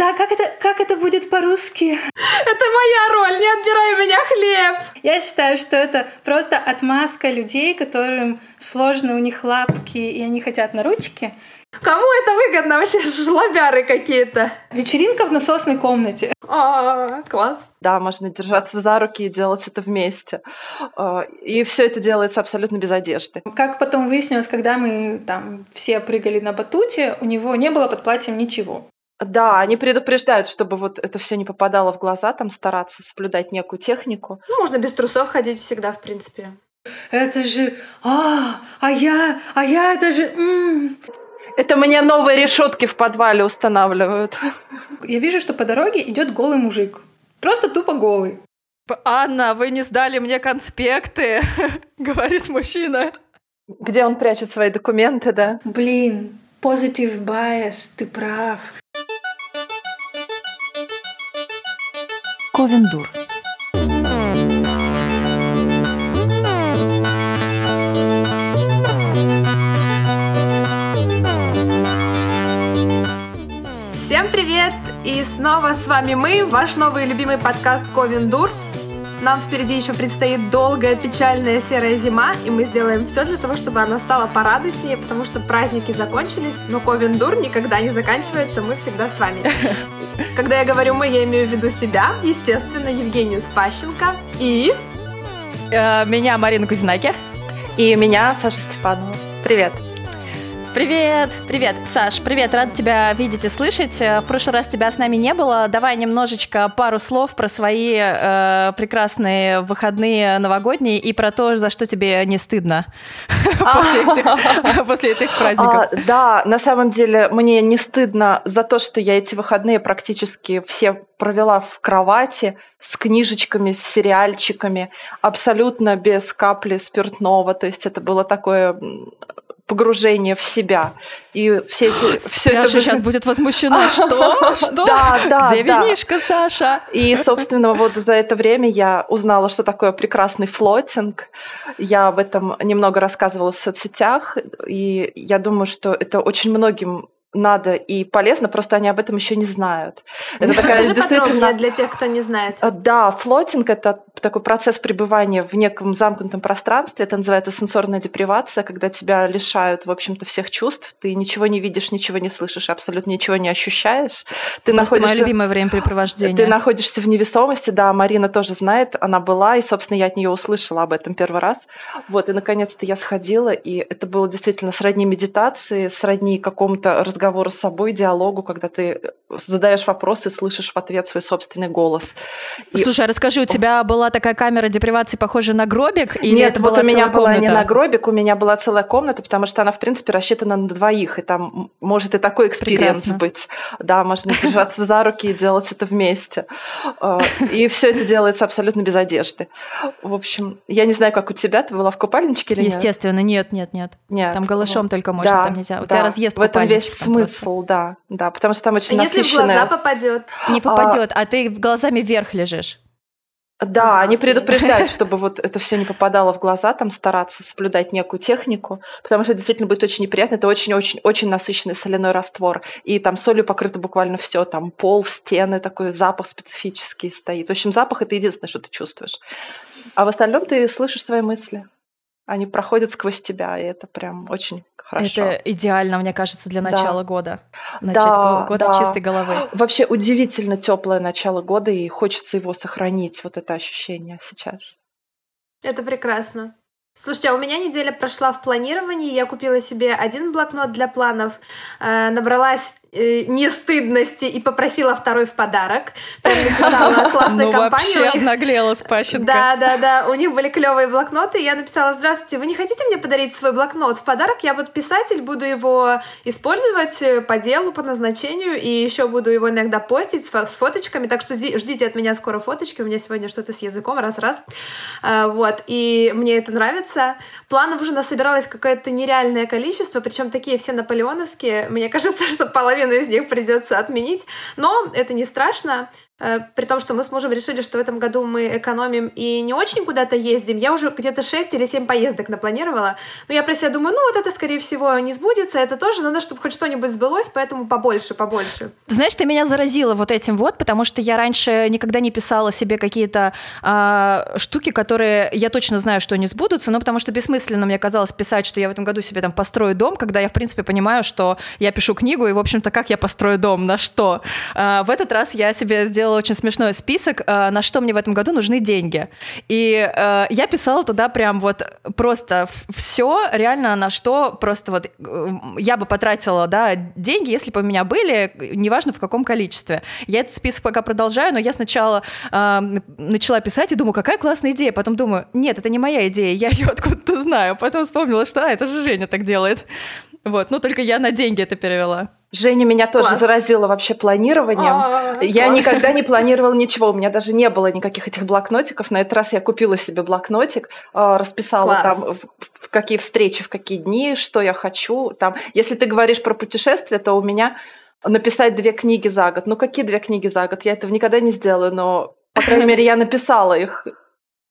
Да, как это, как это будет по-русски? Это моя роль, не отбирай у меня хлеб! Я считаю, что это просто отмазка людей, которым сложно, у них лапки, и они хотят на ручки. Кому это выгодно вообще, жлобяры какие-то? Вечеринка в насосной комнате. А, класс. Да, можно держаться за руки и делать это вместе. А, и все это делается абсолютно без одежды. Как потом выяснилось, когда мы там все прыгали на батуте, у него не было под платьем ничего. Да, они предупреждают, чтобы вот это все не попадало в глаза, там стараться соблюдать некую технику. Ну, можно без трусов ходить всегда, в принципе. Это же, а, а я, а я, это же, м-м. Это мне новые решетки в подвале устанавливают. Я вижу, что по дороге идет голый мужик. Просто тупо голый. Анна, вы не сдали мне конспекты, говорит мужчина. Где он прячет свои документы, да? Блин, positive bias, ты прав. Ковендур. Всем привет! И снова с вами мы, ваш новый любимый подкаст Ковендур. Нам впереди еще предстоит долгая, печальная серая зима, и мы сделаем все для того, чтобы она стала порадостнее, потому что праздники закончились, но Ковендур никогда не заканчивается, мы всегда с вами. Когда я говорю «мы», я имею в виду себя, естественно, Евгению Спащенко и... Э, меня Марина Кузинаки. И меня Саша Степанова. Привет. Привет, привет, Саш, привет, рад тебя видеть и слышать. Э, в прошлый раз тебя с нами не было. Давай немножечко пару слов про свои э, прекрасные выходные новогодние и про то, за что тебе не стыдно после этих праздников. А, да, на самом деле мне не стыдно за то, что я эти выходные практически все провела в кровати с книжечками, с сериальчиками, абсолютно без капли спиртного. То есть это было такое погружение в себя. И все эти... Все это... сейчас будет возмущена. Что? Что? Да, да, Где да. винишка, Саша? И, собственно, вот за это время я узнала, что такое прекрасный флотинг. Я об этом немного рассказывала в соцсетях, и я думаю, что это очень многим надо и полезно, просто они об этом еще не знают. Это такая действительно для тех, кто не знает. А, да, флотинг это такой процесс пребывания в неком замкнутом пространстве. Это называется сенсорная депривация, когда тебя лишают, в общем-то, всех чувств. Ты ничего не видишь, ничего не слышишь, абсолютно ничего не ощущаешь. Ты Просто находишься... мое любимое времяпрепровождение. Ты находишься в невесомости, да, Марина тоже знает, она была, и, собственно, я от нее услышала об этом первый раз. Вот, и наконец-то я сходила, и это было действительно сродни медитации, сродни какому-то разговору разговору с собой, диалогу, когда ты задаешь вопросы, слышишь в ответ свой собственный голос. Слушай, а расскажи, у тебя была такая камера депривации, похожая на гробик? Или Нет, вот у меня была комната? не на гробик, у меня была целая комната, потому что она, в принципе, рассчитана на двоих, и там может и такой experience быть. Да, можно держаться за руки и делать это вместе. А, и все это делается абсолютно без одежды. В общем, я не знаю, как у тебя, ты была в купальничке или нет? Естественно, нет, нет, нет. Нет. Там голышом только можно, там нельзя. У тебя разъест В этом весь смысл, да, да, потому что там очень а насыщенная... Если в глаза попадет? Не попадет, а, а ты глазами вверх лежишь. Да, а, они предупреждают, чтобы вот это все не попадало в глаза, там стараться соблюдать некую технику, потому что действительно будет очень неприятно. Это очень-очень-очень насыщенный соляной раствор. И там солью покрыто буквально все, там пол, стены, такой запах специфический стоит. В общем, запах это единственное, что ты чувствуешь. А в остальном ты слышишь свои мысли. Они проходят сквозь тебя, и это прям очень хорошо. Это идеально, мне кажется, для начала да. года. Начать да, год да. с чистой головы. Вообще удивительно теплое начало года, и хочется его сохранить, вот это ощущение сейчас. Это прекрасно. Слушайте, а у меня неделя прошла в планировании. Я купила себе один блокнот для планов, э, набралась э, нестыдности и попросила второй в подарок. Прям написала классная ну, компания. вообще обнаглела Пащенко. Да, да, да. У них были клевые блокноты. Я написала, здравствуйте, вы не хотите мне подарить свой блокнот в подарок? Я вот писатель, буду его использовать э, по делу, по назначению, и еще буду его иногда постить с, с фоточками, так что ждите от меня скоро фоточки. У меня сегодня что-то с языком, раз-раз. А, вот, и мне это нравится. Планов уже насобиралось какое-то нереальное количество, причем такие все наполеоновские. Мне кажется, что половина половину из них придется отменить. Но это не страшно. Э, при том, что мы с мужем решили, что в этом году мы экономим и не очень куда-то ездим. Я уже где-то 6 или 7 поездок напланировала. Но я про себя думаю, ну вот это, скорее всего, не сбудется. Это тоже надо, чтобы хоть что-нибудь сбылось, поэтому побольше, побольше. Знаешь, ты меня заразила вот этим вот, потому что я раньше никогда не писала себе какие-то э, штуки, которые я точно знаю, что не сбудутся, но потому что бессмысленно мне казалось писать, что я в этом году себе там построю дом, когда я, в принципе, понимаю, что я пишу книгу, и, в общем-то, как я построю дом, на что. Э, в этот раз я себе сделала очень смешной список, э, на что мне в этом году нужны деньги. И э, я писала туда прям вот просто все, реально на что просто вот э, я бы потратила, да, деньги, если бы у меня были, неважно в каком количестве. Я этот список пока продолжаю, но я сначала начала писать и думаю, какая классная идея. Потом думаю, нет, это не моя идея, я ее откуда-то знаю. Потом вспомнила, что а, это же Женя так делает. Вот, ну только я на деньги это перевела. Женя меня тоже Класс. заразила вообще планированием. А, я класс. никогда не планировала ничего, у меня даже не было никаких этих блокнотиков. На этот раз я купила себе блокнотик, а, расписала Класс. там в какие встречи, в какие дни, что я хочу. Там, если ты говоришь про путешествия, то у меня написать две книги за год. Ну какие две книги за год? Я этого никогда не сделаю, но по крайней мере я написала их.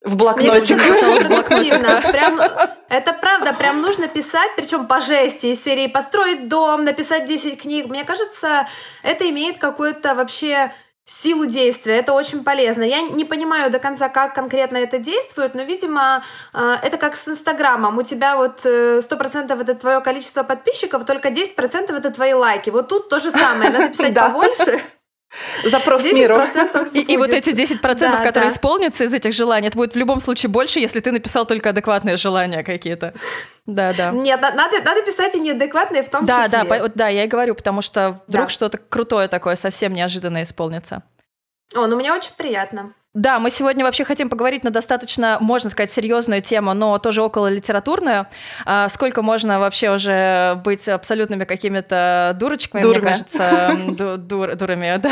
В блокноте. продуктивно. Прям, это правда, прям нужно писать, причем по жести из серии построить дом, написать 10 книг. Мне кажется, это имеет какую-то вообще силу действия. Это очень полезно. Я не понимаю до конца, как конкретно это действует, но, видимо, э, это как с Инстаграмом. У тебя вот 100% э, это твое количество подписчиков, только 10% это твои лайки. Вот тут то же самое. Надо писать побольше. Запрос миру. И, и вот эти 10%, да, которые да. исполнятся из этих желаний, это будет в любом случае больше, если ты написал только адекватные желания какие-то. Да, да. Нет, надо, надо писать и неадекватные в том да, числе. Да, да, да, я и говорю, потому что вдруг да. что-то крутое такое совсем неожиданно исполнится. О, ну мне очень приятно. Да, мы сегодня вообще хотим поговорить на достаточно, можно сказать, серьезную тему, но тоже около литературную. А, сколько можно вообще уже быть абсолютными какими-то дурочками, Дурами. мне кажется, дур, дурами, да.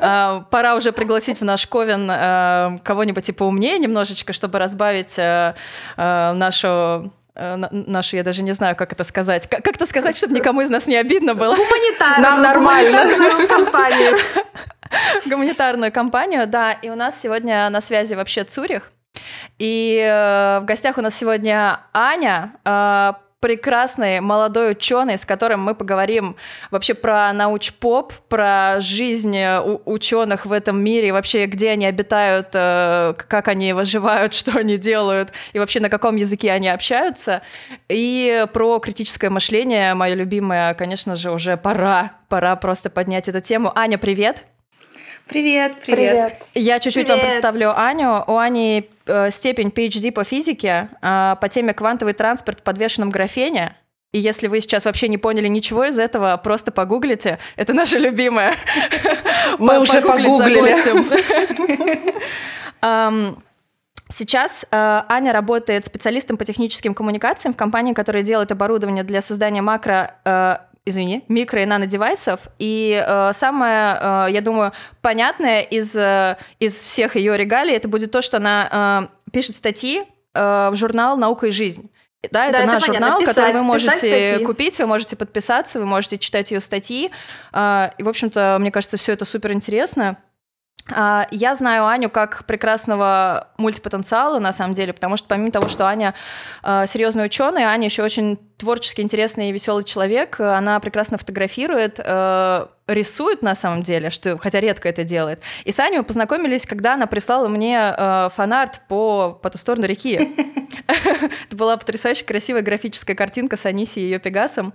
А, пора уже пригласить в наш Ковен а, кого-нибудь и поумнее немножечко, чтобы разбавить а, а, нашу нашу, я даже не знаю, как это сказать. Как, это сказать, чтобы никому из нас не обидно было? Гуманитарную. Нам нормально. Гуманитарную компанию. Гуманитарную компанию, да. И у нас сегодня на связи вообще Цурих. И э, в гостях у нас сегодня Аня, э, прекрасный молодой ученый, с которым мы поговорим вообще про науч-поп, про жизнь ученых в этом мире, вообще где они обитают, э, как они выживают, что они делают, и вообще на каком языке они общаются. И про критическое мышление, мое любимое, конечно же, уже пора, пора просто поднять эту тему. Аня, привет! Привет, привет. привет. Я чуть-чуть вам представлю Аню. У Ани э, степень PhD по физике э, по теме квантовый транспорт в подвешенном графене. И если вы сейчас вообще не поняли ничего из этого, просто погуглите. Это наша любимая. Мы уже погуглили. Сейчас э, Аня работает специалистом по техническим коммуникациям в компании, которая делает оборудование для создания макро э, извини, микро- и нанодевайсов. И э, самое, э, я думаю, понятное из, э, из всех ее регалий, это будет то, что она э, пишет статьи э, в журнал «Наука и жизнь». Да, это да, наш это журнал, писать, который вы можете купить, вы можете подписаться, вы можете читать ее статьи. Э, и, в общем-то, мне кажется, все это супер интересно. А, я знаю Аню как прекрасного мультипотенциала, на самом деле, потому что помимо того, что Аня э, серьезный ученый, Аня еще очень творчески интересный и веселый человек. Она прекрасно фотографирует, э, рисует на самом деле, что, хотя редко это делает. И с Аней мы познакомились, когда она прислала мне э, фанарт по, по ту сторону реки. Это была потрясающе красивая графическая картинка с Анисией и ее Пегасом.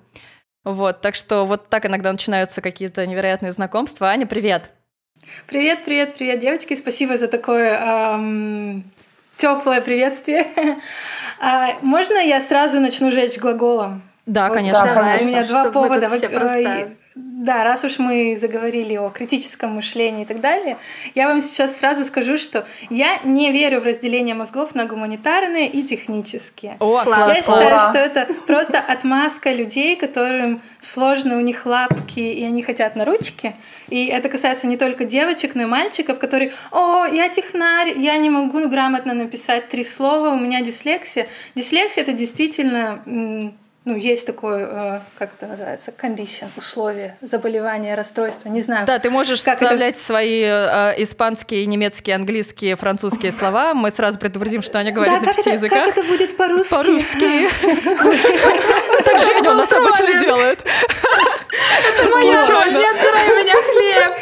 Вот, так что вот так иногда начинаются какие-то невероятные знакомства. Аня, привет! Привет, привет, привет, девочки! Спасибо за такое эм, теплое приветствие. а, можно я сразу начну жечь глаголом? Да, вот, конечно. Давай, У меня два повода. Да, раз уж мы заговорили о критическом мышлении и так далее, я вам сейчас сразу скажу, что я не верю в разделение мозгов на гуманитарные и технические. О, класс, я считаю, что это просто отмазка людей, которым сложно, у них лапки, и они хотят на ручки. И это касается не только девочек, но и мальчиков, которые «О, я технарь, я не могу грамотно написать три слова, у меня дислексия». Дислексия — это действительно ну, есть такое, э, как это называется, condition, условие, заболевание, расстройство, не знаю. Да, ты можешь как вставлять это... свои э, испанские, немецкие, английские, французские слова. Мы сразу предупредим, что они говорят да, на пяти это, языках. как это будет по-русски? По-русски. Так Женя у нас обычно делает. Это моя роль, не отбирай у меня хлеб.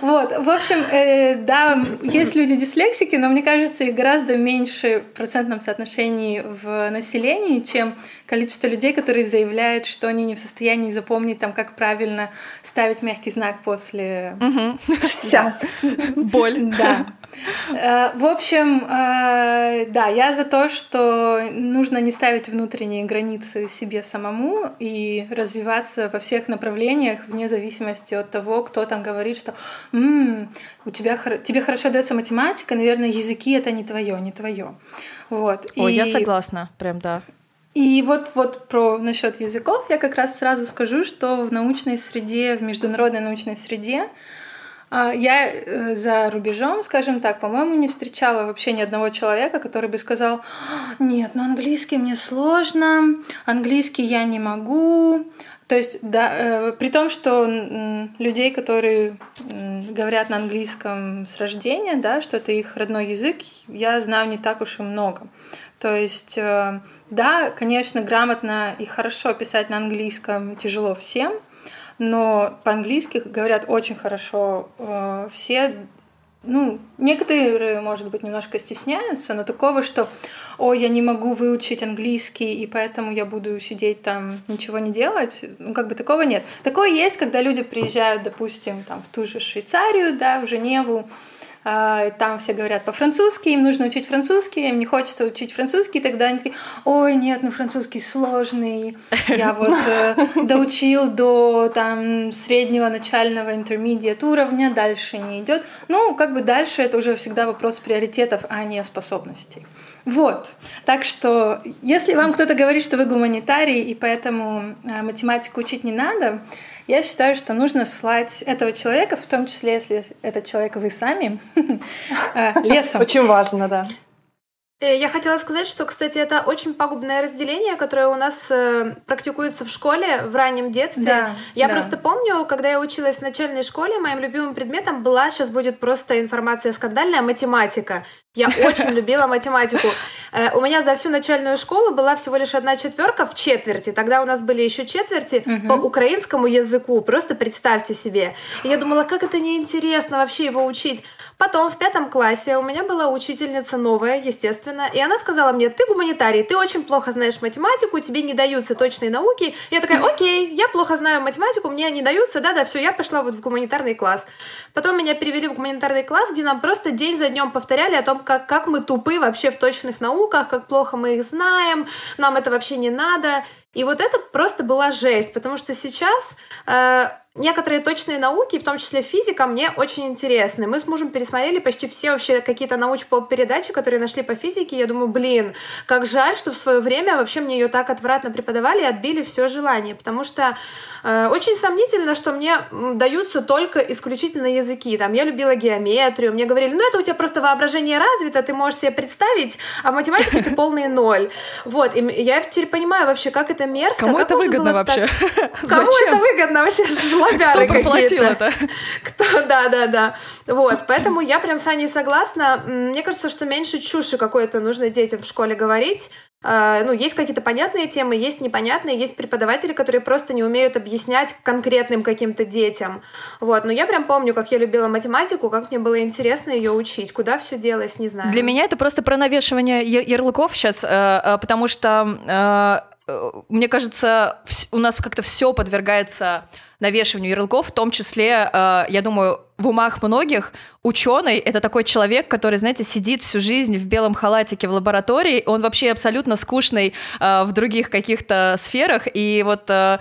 Вот, в общем, э, да, есть люди-дислексики, но мне кажется, их гораздо меньше в процентном соотношении в населении, чем количество людей, которые заявляют, что они не в состоянии запомнить, там, как правильно ставить мягкий знак после... Вся. Боль. Да. Э, в общем, э, да, я за то, что нужно не ставить внутренние границы себе самому и развиваться во всех направлениях вне зависимости от того, кто там говорит, что М-м, у тебя тебе хорошо дается математика, наверное, языки это не твое, не твое. Вот. Ой, и... я согласна, прям да. И вот, вот про насчет языков я как раз сразу скажу, что в научной среде, в международной научной среде я э, за рубежом, скажем так, по-моему, не встречала вообще ни одного человека, который бы сказал, нет, ну английский мне сложно, английский я не могу. То есть, да, э, при том, что людей, которые говорят на английском с рождения, да, что это их родной язык, я знаю не так уж и много. То есть, э, да, конечно, грамотно и хорошо писать на английском тяжело всем, но по-английски говорят очень хорошо э, все. Ну, некоторые, может быть, немножко стесняются, но такого, что «Ой, я не могу выучить английский, и поэтому я буду сидеть там, ничего не делать», ну, как бы такого нет. Такое есть, когда люди приезжают, допустим, там, в ту же Швейцарию, да, в Женеву, там все говорят по-французски, им нужно учить французский, им не хочется учить французский, тогда они такие, ой, нет, ну французский сложный, я вот э, доучил до там среднего начального интермедиат уровня, дальше не идет. Ну, как бы дальше это уже всегда вопрос приоритетов, а не способностей. Вот. Так что, если вам кто-то говорит, что вы гуманитарий, и поэтому э, математику учить не надо, я считаю, что нужно слать этого человека, в том числе, если этот человек вы сами, э, лесом. Очень важно, да. Э, я хотела сказать, что, кстати, это очень пагубное разделение, которое у нас э, практикуется в школе в раннем детстве. Да, я да. просто помню, когда я училась в начальной школе, моим любимым предметом была, сейчас будет просто информация скандальная, математика. Я очень любила математику. Э, у меня за всю начальную школу была всего лишь одна четверка в четверти. Тогда у нас были еще четверти по украинскому языку. Просто представьте себе. И я думала, как это неинтересно вообще его учить. Потом в пятом классе у меня была учительница новая, естественно, и она сказала мне, ты гуманитарий, ты очень плохо знаешь математику, тебе не даются точные науки. Я такая, окей, я плохо знаю математику, мне не даются, да-да, все, я пошла вот в гуманитарный класс. Потом меня перевели в гуманитарный класс, где нам просто день за днем повторяли о том, как, как мы тупы вообще в точных науках, как плохо мы их знаем, нам это вообще не надо. И вот это просто была жесть, потому что сейчас э, некоторые точные науки, в том числе физика, мне очень интересны. Мы с мужем пересмотрели почти все вообще какие-то научно-передачи, которые нашли по физике. Я думаю, блин, как жаль, что в свое время вообще мне ее так отвратно преподавали и отбили все желание, потому что э, очень сомнительно, что мне даются только исключительно языки. Там я любила геометрию, мне говорили, ну это у тебя просто воображение развито, ты можешь себе представить, а в математике ты полный ноль. Вот, и я теперь понимаю вообще, как это мерзко. Кому это выгодно вообще? Кому это выгодно вообще? Жлобяры Кто проплатил это? Кто? Да, да, да. Вот, поэтому я прям с Аней согласна. Мне кажется, что меньше чуши какой-то нужно детям в школе говорить. А, ну, есть какие-то понятные темы, есть непонятные, есть преподаватели, которые просто не умеют объяснять конкретным каким-то детям. Вот, но я прям помню, как я любила математику, как мне было интересно ее учить, куда все делось, не знаю. Для меня это просто про навешивание ярлыков сейчас, э, э, потому что Э, мне кажется, у нас как-то все подвергается навешиванию ярлыков, в том числе, э, я думаю, в умах многих ученый это такой человек, который, знаете, сидит всю жизнь в белом халатике в лаборатории, он вообще абсолютно скучный э, в других каких-то сферах, и вот я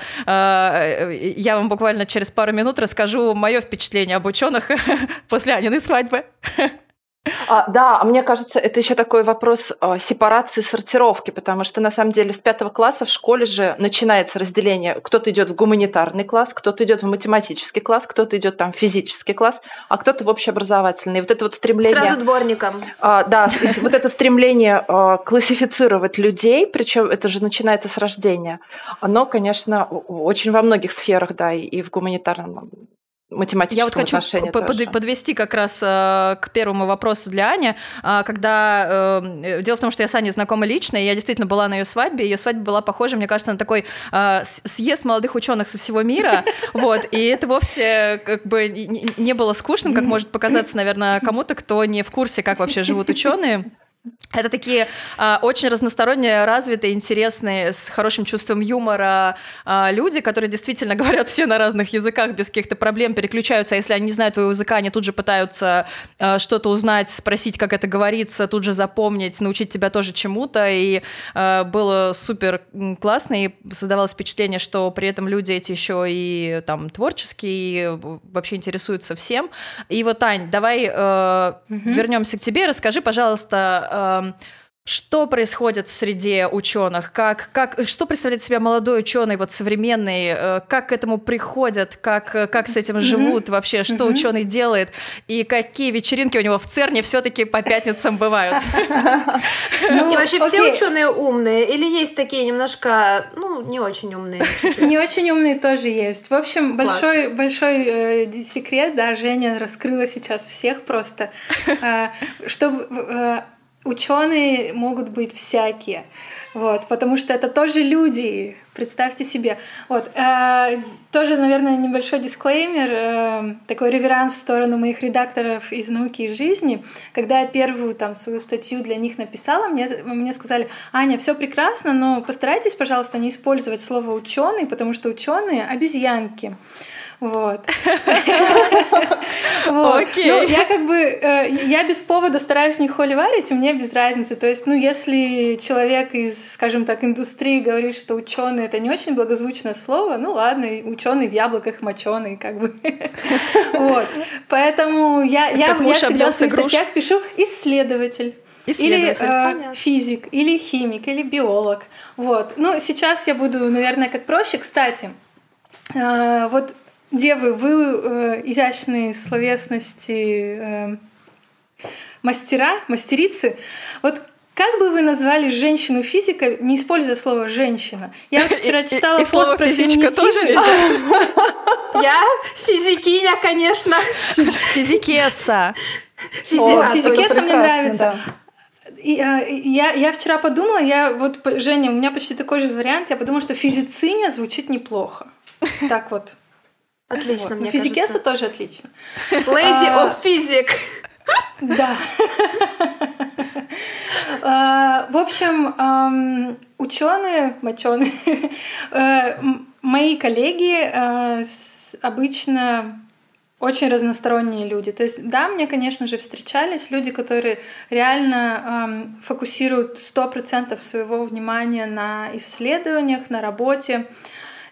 вам буквально через пару минут расскажу мое впечатление об ученых после Аниной свадьбы. А, да, а мне кажется, это еще такой вопрос а, сепарации, сортировки, потому что на самом деле с пятого класса в школе же начинается разделение. Кто-то идет в гуманитарный класс, кто-то идет в математический класс, кто-то идет там в физический класс, а кто-то в общеобразовательный. И вот это вот стремление... Сразу дворником. А, да, вот это стремление а, классифицировать людей, причем это же начинается с рождения, оно, конечно, очень во многих сферах, да, и в гуманитарном математическом Я вот хочу под, тоже. подвести как раз э, к первому вопросу для Ани. Э, когда э, дело в том, что я с Аней знакома лично, и я действительно была на ее свадьбе. Ее свадьба была похожа, мне кажется, на такой э, съезд молодых ученых со всего мира. Вот, и это вовсе как бы не было скучным, как может показаться, наверное, кому-то, кто не в курсе, как вообще живут ученые. Это такие э, очень разносторонне развитые, интересные, с хорошим чувством юмора э, люди, которые действительно говорят все на разных языках без каких-то проблем, переключаются, а если они не знают твоего языка, они тут же пытаются э, что-то узнать, спросить, как это говорится, тут же запомнить, научить тебя тоже чему-то, и э, было супер классно, и создавалось впечатление, что при этом люди эти еще и там творческие, и вообще интересуются всем. И вот, Ань, давай э, угу. вернемся к тебе, расскажи, пожалуйста, Um, Что происходит в среде ученых? Как, как, что представляет себя молодой ученый, вот современный? Э, как к этому приходят? Как, как с этим живут mm-hmm. вообще? Что mm-hmm. ученый делает? И какие вечеринки у него в ЦЕРНе все-таки по пятницам бывают? Ну, вообще все ученые умные? Или есть такие немножко, ну, не очень умные? Не очень умные тоже есть. В общем, большой, большой э, секрет, да, Женя раскрыла сейчас всех просто, э, чтобы ученые могут быть всякие, вот, потому что это тоже люди, представьте себе. Вот, э, тоже, наверное, небольшой дисклеймер, э, такой реверанс в сторону моих редакторов из науки и жизни. Когда я первую там свою статью для них написала, мне, мне сказали, Аня, все прекрасно, но постарайтесь, пожалуйста, не использовать слово ученый, потому что ученые обезьянки. Вот. Окей. Ну, я как бы, э, я без повода стараюсь не холиварить, и мне без разницы. То есть, ну, если человек из, скажем так, индустрии говорит, что ученый это не очень благозвучное слово, ну ладно, ученый в яблоках моченый, как бы. Вот. Поэтому я, я, я всегда в своих статьях пишу исследователь. Или э, физик, или химик, или биолог. Вот. Ну, сейчас я буду, наверное, как проще. Кстати, э, вот Девы, вы э, изящные словесности э, мастера, мастерицы. Вот как бы вы назвали женщину физика, не используя слово женщина? Я вот вчера читала и, и, пост про физичка тоже Я физикиня, конечно. Физикеса. Физикеса мне нравится. И, а, я, я вчера подумала, я вот, Женя, у меня почти такой же вариант, я подумала, что физициня звучит неплохо. Так вот. Отлично, вот. мне Физикеса тоже отлично. Lady а, of Physic. Да. А, в общем, ученые, моченые, э, мои коллеги э, обычно очень разносторонние люди. То есть, да, мне, конечно же, встречались люди, которые реально эм, фокусируют 100% своего внимания на исследованиях, на работе,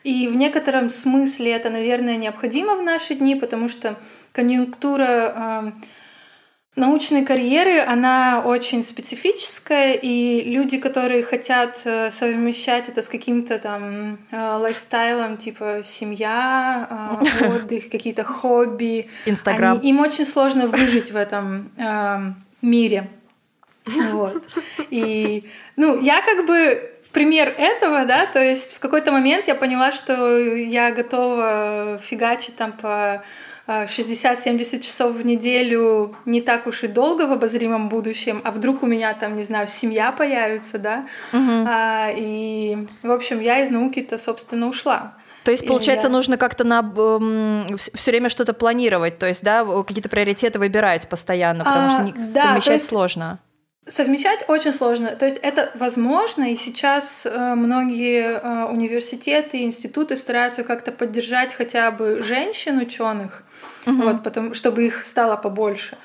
и в некотором смысле это, наверное, необходимо в наши дни, потому что конъюнктура научной карьеры, она очень специфическая, и люди, которые хотят э, совмещать это с каким-то там э, лайфстайлом, типа семья, э, отдых, какие-то хобби, Инстаграм. им очень сложно выжить в этом мире. Вот. И, ну, я как бы пример этого, да, то есть в какой-то момент я поняла, что я готова фигачить там по 60-70 а, часов в неделю не так уж и долго в обозримом будущем, а вдруг у меня там, не знаю, семья появится, да, угу. а, и, в общем, я из науки-то, собственно, ушла. То есть, получается, я... нужно как-то на э, все время что-то планировать, то есть, да, какие-то приоритеты выбирать постоянно, потому а, что не, да, совмещать есть... сложно. Совмещать очень сложно. То есть это возможно, и сейчас э, многие э, университеты, институты стараются как-то поддержать хотя бы женщин ученых, угу. вот, потому, чтобы их стало побольше.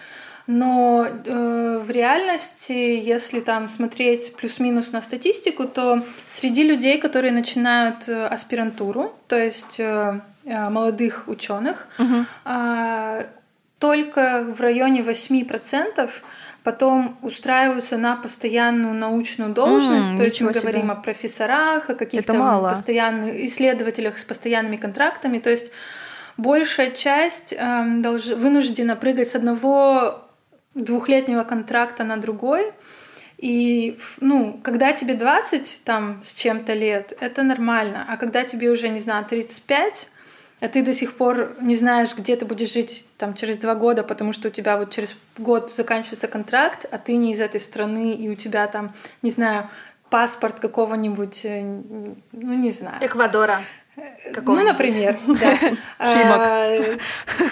Но э, в реальности, если там смотреть плюс-минус на статистику, то среди людей, которые начинают э, аспирантуру, то есть э, э молодых ученых, угу только в районе 8% потом устраиваются на постоянную научную должность, mm, то есть мы себе. говорим о профессорах, о каких-то постоянных исследователях с постоянными контрактами, то есть большая часть э, долж... вынуждена прыгать с одного двухлетнего контракта на другой, и, ну, когда тебе 20 там с чем-то лет, это нормально. А когда тебе уже, не знаю, 35, а ты до сих пор не знаешь, где ты будешь жить там через два года, потому что у тебя вот через год заканчивается контракт, а ты не из этой страны, и у тебя там, не знаю, паспорт какого-нибудь, э, ну, не знаю. Эквадора. Ну, например, да. А,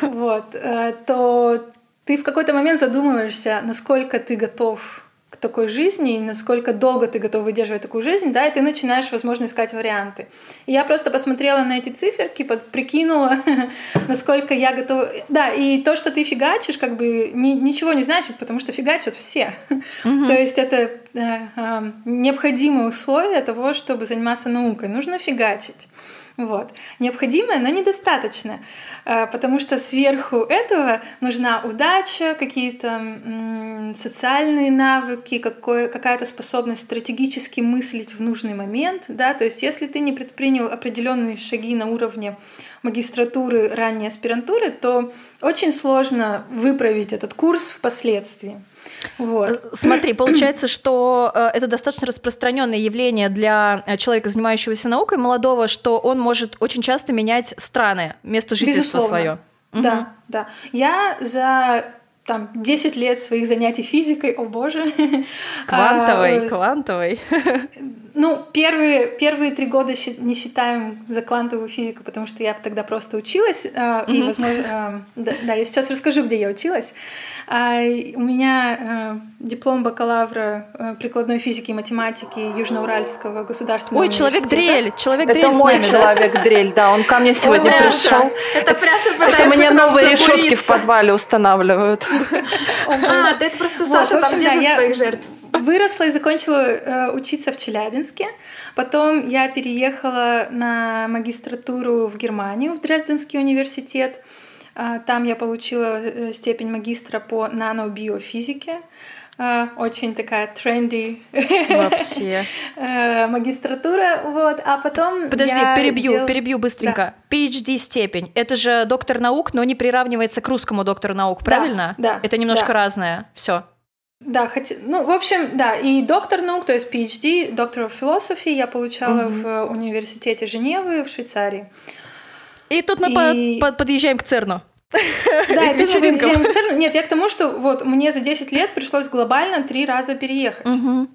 вот. Э, то ты в какой-то момент задумываешься, насколько ты готов такой жизни, и насколько долго ты готов выдерживать такую жизнь, да, и ты начинаешь, возможно, искать варианты. И я просто посмотрела на эти циферки, под, прикинула, насколько я готова. Да, и то, что ты фигачишь, как бы ни, ничего не значит, потому что фигачат все. То есть это э, э, необходимое условие того, чтобы заниматься наукой. Нужно фигачить. Вот. Необходимое, но недостаточно, э, потому что сверху этого нужна удача, какие-то социальные навыки, какая-то способность стратегически мыслить в нужный момент. Да? То есть если ты не предпринял определенные шаги на уровне магистратуры, ранней аспирантуры, то очень сложно выправить этот курс впоследствии. Вот. Э, смотри, получается, что э, это достаточно распространенное явление для э, человека, занимающегося наукой, молодого, что он может очень часто менять страны, место жительства свое. Да, угу. да. Я за там 10 лет своих занятий физикой, о боже. Квантовой, а, квантовой. Ну, первые, первые три года не считаем за квантовую физику, потому что я тогда просто училась. Mm-hmm. И, возможно, да, да, я сейчас расскажу, где я училась. А, у меня диплом бакалавра прикладной физики и математики Южноуральского государственного Ой, человек дрель, человек дрель. Это мой человек дрель, да, он ко мне сегодня пришел. Это Пряша Это мне новые решетки в подвале устанавливают. А, да это просто Саша там держит своих жертв. Выросла и закончила э, учиться в Челябинске. Потом я переехала на магистратуру в Германию, в Дрезденский университет. Э, там я получила э, степень магистра по нанобиофизике. Uh, очень такая тренди вообще uh, магистратура, вот, а потом подожди, перебью, дел... перебью быстренько. Да. PhD степень, это же доктор наук, но не приравнивается к русскому доктору наук, правильно? Да. Это немножко да. разное. Все. Да, хотя, ну, в общем, да, и доктор наук, то есть PhD, доктор of philosophy я получала угу. в университете Женевы в Швейцарии. И тут мы и... По подъезжаем к ЦЕРНу. Да, это подъезжаем к ЦЕРНу. Нет, я к тому, что вот мне за 10 лет пришлось глобально три раза переехать. Угу.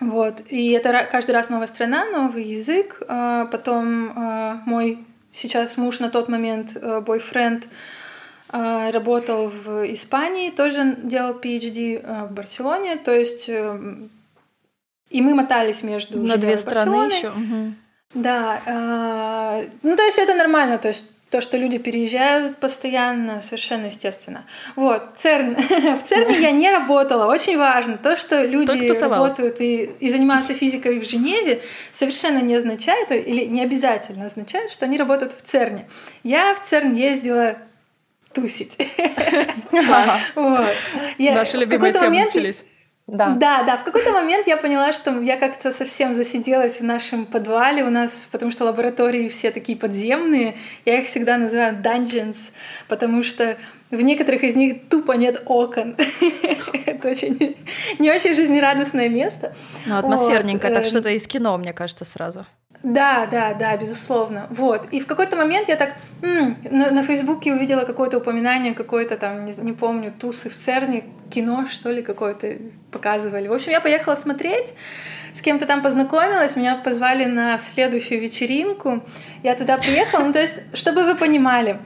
Вот, и это каждый раз новая страна, новый язык. А, потом а, мой сейчас муж на тот момент, бойфренд, а, работал в Испании, тоже делал PhD а, в Барселоне, то есть э, и мы мотались между на две страны еще. Угу. Да, э, ну то есть это нормально, то есть то, что люди переезжают постоянно, совершенно естественно. Вот, ЦЕРН. в ЦЕРНе я не работала. Очень важно. То, что люди работают и, и занимаются физикой в Женеве, совершенно не означает, или не обязательно означает, что они работают в ЦЕРНе. Я в ЦЕРН ездила тусить. Наши любимые темы начались. Да. да, да. В какой-то момент я поняла, что я как-то совсем засиделась в нашем подвале у нас, потому что лаборатории все такие подземные. Я их всегда называю dungeons, потому что в некоторых из них тупо нет окон. Это очень не очень жизнерадостное место. Ну, атмосферненько, вот. так эм. что-то из кино, мне кажется, сразу. Да, да, да, безусловно. Вот. И в какой-то момент я так м-м, на, на Фейсбуке увидела какое-то упоминание, какое-то там, не, не помню, тусы в Церне, кино, что ли, какое-то показывали. В общем, я поехала смотреть, с кем-то там познакомилась, меня позвали на следующую вечеринку. Я туда приехала. Ну, то есть, чтобы вы понимали,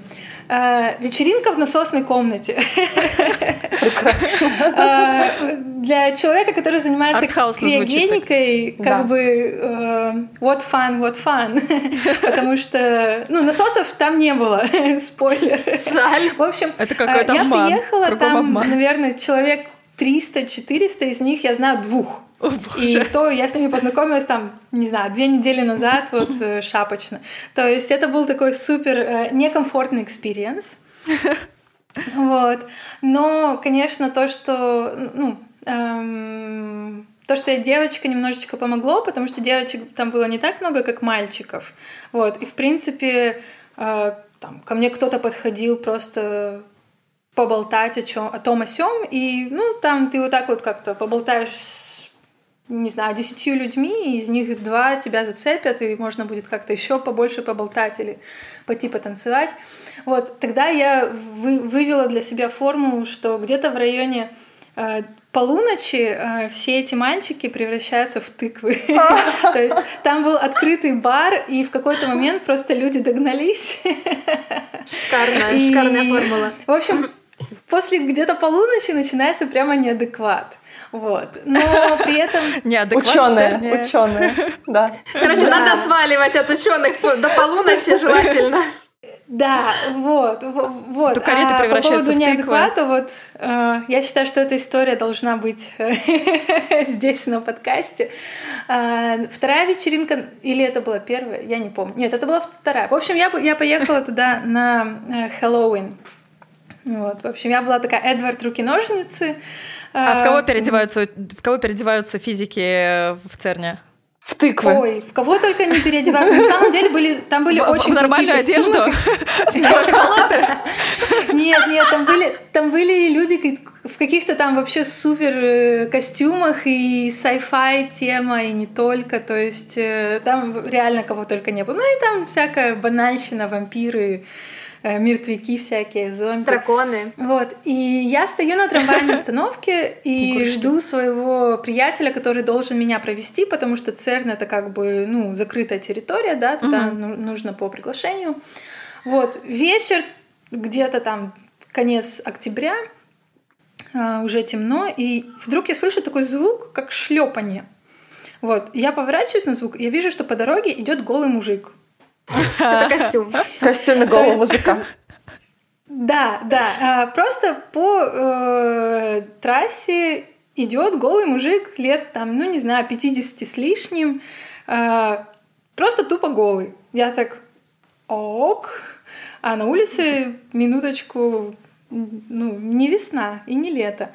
вечеринка в насосной комнате. Э, для человека, который занимается криогеникой, как бы э, what fun, what fun. Потому что, ну, насосов там не было. Спойлер. Жаль. В общем, Это какой-то я приехала, там, наверное, человек 300-400 из них я знаю двух. О, и то я с ними познакомилась там, не знаю, две недели назад, вот э, шапочно. То есть это был такой супер э, некомфортный experience. Вот. Но, конечно, то, что, ну, эм, то, что я девочка, немножечко помогло, потому что девочек там было не так много, как мальчиков. Вот. И, в принципе, э, там, ко мне кто-то подходил просто поболтать о, чем, о том, о сём, и, ну, там ты вот так вот как-то поболтаешь с, не знаю, десятью людьми, и из них два тебя зацепят, и можно будет как-то еще побольше поболтать или пойти потанцевать. Вот, тогда я вы, вывела для себя формулу, что где-то в районе э, полуночи э, все эти мальчики превращаются в тыквы. То есть там был открытый бар, и в какой-то момент просто люди догнались. Шикарная, шикарная формула. В общем, после где-то полуночи начинается прямо неадекват. Вот. Но при этом... Ученые, ученые, да. Короче, да. надо сваливать от ученых до полуночи желательно. Да, вот, вот. То карета а превращается по поводу неадеквата, вот э, я считаю, что эта история должна быть здесь на подкасте. Э, вторая вечеринка, или это была первая, я не помню. Нет, это была вторая. В общем, я, я поехала туда на э, Хэллоуин. Вот, в общем, я была такая Эдвард руки-ножницы. А в кого переодеваются, в кого переодеваются физики в ЦЕРНе? В тыквы. Ой, в кого только не переодеваться. На самом деле были, там были в, очень нормальную одежду. Нет, нет, там были, там были люди в каких-то там вообще супер э, костюмах и sci-fi тема, и не только. То есть э, там реально кого только не было. Ну и там всякая банальщина, вампиры, Э, мертвяки всякие, зомби. Драконы. Вот. И я стою на трамвайной остановке и жду своего приятеля, который должен меня провести, потому что ЦЕРН это как бы, ну, закрытая территория, да, туда угу. нужно по приглашению. Вот. Вечер, где-то там конец октября, а, уже темно, и вдруг я слышу такой звук, как шлепание. Вот. Я поворачиваюсь на звук, я вижу, что по дороге идет голый мужик. Это костюм. Костюм на голову мужика. Да, да. А, просто по э, трассе идет голый мужик лет там, ну не знаю, 50 с лишним, э, просто тупо голый. Я так, ок, а на улице минуточку, ну не весна и не лето.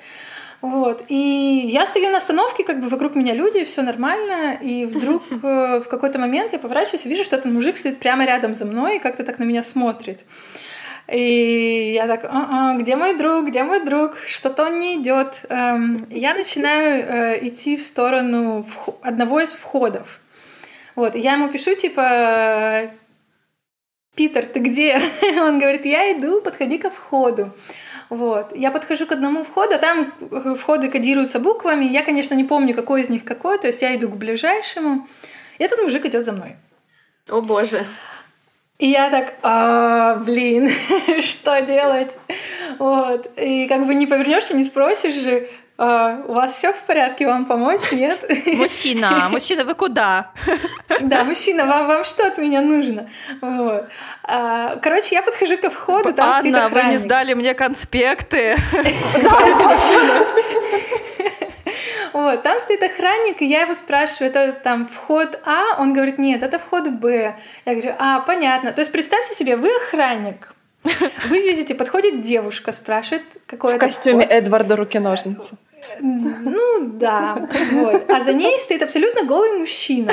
Вот. И я стою на остановке, как бы вокруг меня люди, все нормально, и вдруг э, в какой-то момент я поворачиваюсь и вижу, что этот мужик стоит прямо рядом за мной и как-то так на меня смотрит. И я так, а -а, где мой друг, где мой друг, что-то он не идет. Эм, я начинаю э, идти в сторону одного из входов. Вот, я ему пишу, типа, Питер, ты где? Он говорит, я иду, подходи ко входу. Вот. Я подхожу к одному входу, а там э, входы кодируются буквами. Я, конечно, не помню, какой из них какой, то есть я иду к ближайшему. И этот мужик идет за мной. О боже. И я так, а, блин, что делать? Вот. И как бы не повернешься, не спросишь же, а, у вас все в порядке, вам помочь, нет? Мужчина, мужчина, вы куда? Да, мужчина, вам, вам что от меня нужно? Вот. А, короче, я подхожу ко входу, там Анна, вы не сдали мне конспекты. Вот, там стоит охранник, и я его спрашиваю, это там вход А? Он говорит, нет, это вход Б. Я говорю, а, понятно. То есть представьте себе, вы охранник, вы видите, подходит девушка, спрашивает, какой В костюме вход. Эдварда руки-ножницы. Ну да, вот. А за ней стоит абсолютно голый мужчина.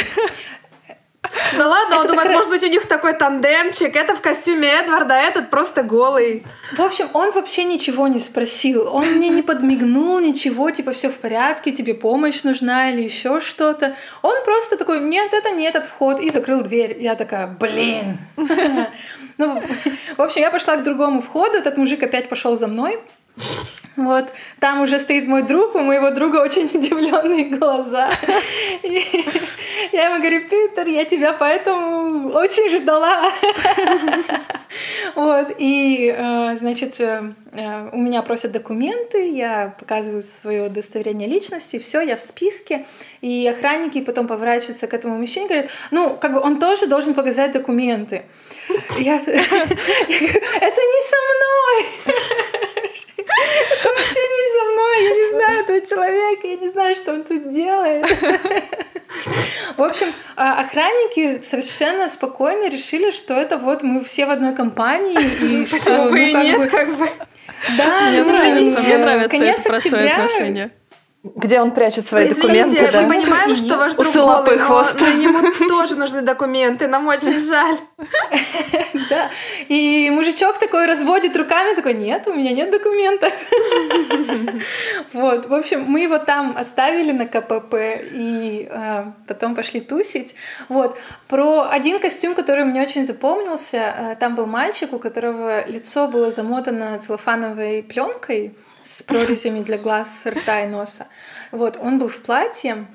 Да ладно, он думает, может быть, у них такой тандемчик, это в костюме Эдварда, а этот просто голый. В общем, он вообще ничего не спросил. Он мне не подмигнул, ничего, типа, все в порядке, тебе помощь нужна или еще что-то. Он просто такой, нет, это не этот вход, и закрыл дверь. Я такая, блин. Ну, в общем, я пошла к другому входу, этот мужик опять пошел за мной. Вот, там уже стоит мой друг, у моего друга очень удивленные глаза. И я ему говорю, Питер, я тебя поэтому очень ждала. Вот, и, э, значит, э, у меня просят документы, я показываю свое удостоверение личности, все, я в списке, и охранники потом поворачиваются к этому мужчине и говорят, ну, как бы он тоже должен показать документы. Я, я говорю, это не со мной! Это вообще не со мной, я не знаю этого человека, я не знаю, что он тут делает. В общем, а, охранники совершенно спокойно решили, что это вот мы все в одной компании. И Почему бы и нет, как бы. Да, мне ну, нравится, мне нравится конец это простое отношение. Где он прячет свои Извините, документы, да? мы понимаем, что ваш друг голый, хвост. но ему тоже нужны документы, нам очень жаль. Да. И мужичок такой разводит руками, такой, нет, у меня нет документов. Вот, в общем, мы его там оставили на КПП и э, потом пошли тусить. Вот, про один костюм, который мне очень запомнился, э, там был мальчик, у которого лицо было замотано целлофановой пленкой с прорезями для глаз, рта и носа. Вот, он был в платье,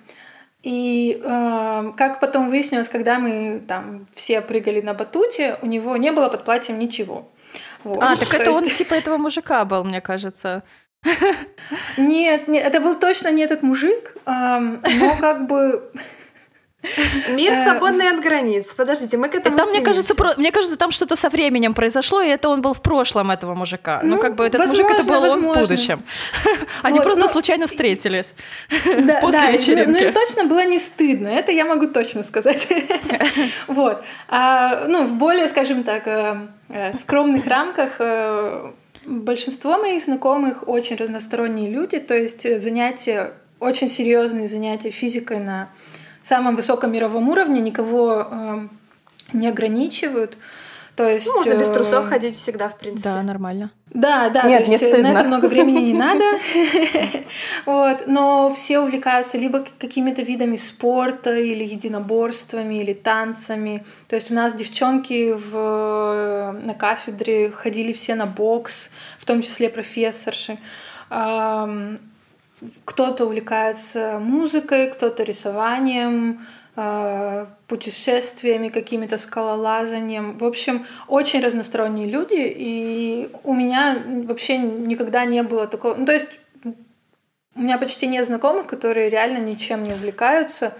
и э, как потом выяснилось, когда мы там все прыгали на батуте, у него не было под платьем ничего. Вот. А, так То это есть- он типа этого мужика был, мне кажется. Нет, нет, это был точно не этот мужик, эм, но как бы... Мир Э, свободный от границ. Подождите, мы к этому Там, мне кажется, про- мне кажется, там что-то со временем произошло, и это он был в прошлом этого мужика. Ну, Ну, как бы этот мужик это был возможно, он в возможно. будущем. Они Вот, просто ну, случайно встретились. Да, После да, вечеринки. Ну, ну, точно было не стыдно, это я могу точно сказать. Вот. А, ну, в более, скажем так, э, э, скромных рамках большинство моих знакомых очень разносторонние люди, то есть занятия, очень серьезные занятия физикой на самом высоком мировом уровне никого э, не ограничивают. То есть, Ну, можно без э, трусов ходить всегда, в принципе. Да, нормально. Да, да, Нет, то не есть э, стыдно. на это много времени не надо. Вот, но все увлекаются либо какими-то видами спорта, или единоборствами, или танцами. То есть у нас девчонки в, на кафедре ходили все на бокс, в том числе профессорши. Кто-то увлекается музыкой, кто-то рисованием, э, путешествиями, какими-то скалолазанием. В общем, очень разносторонние люди, и у меня вообще никогда не было такого... Ну, то есть у меня почти нет знакомых, которые реально ничем не увлекаются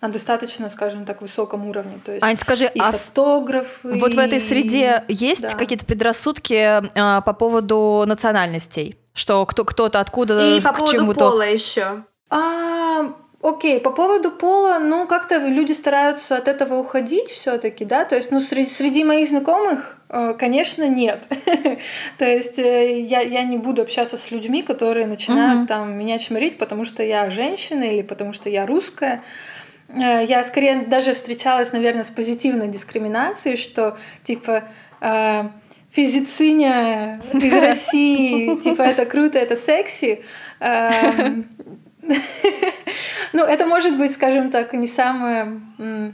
на достаточно, скажем так, высоком уровне. То есть Ань, скажи, и а фотографы, вот в этой и- среде есть да. какие-то предрассудки а, по поводу национальностей? Что кто, кто-то откуда И по поводу чему-то... пола еще. А, окей, по поводу пола, ну, как-то люди стараются от этого уходить все таки да, то есть, ну, среди, среди моих знакомых, э, конечно, нет. То есть э, я, я не буду общаться с людьми, которые начинают Мгм. там меня чморить, потому что я женщина или потому что я русская. Э, Я скорее даже встречалась, наверное, с позитивной дискриминацией, что типа физициня из России, типа это круто, это секси. Эм, Ну, это может быть, скажем так, не самое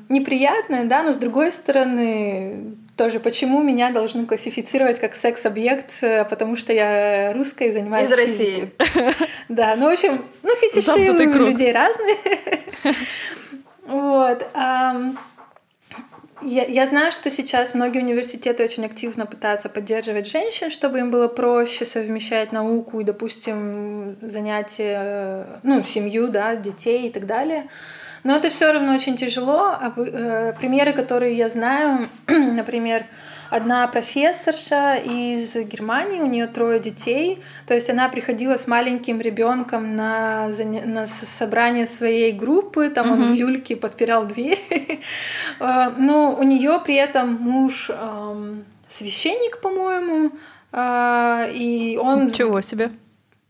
неприятное, да, но с другой стороны, тоже почему меня должны классифицировать как секс-объект, э, потому что я русская и занимаюсь Из физикой. Да, ну, в общем, ну, фетиши у людей разные. Вот. Я, я знаю, что сейчас многие университеты очень активно пытаются поддерживать женщин, чтобы им было проще совмещать науку и, допустим, занятия, ну, семью, да, детей и так далее. Но это все равно очень тяжело. А э, Примеры, которые я знаю, например, одна профессорша из Германии, у нее трое детей, то есть она приходила с маленьким ребенком на, на собрание своей группы, там он в люльке подпирал дверь. Э, Но у нее при этом муж эм, священник, по-моему, э, и он Ничего себе.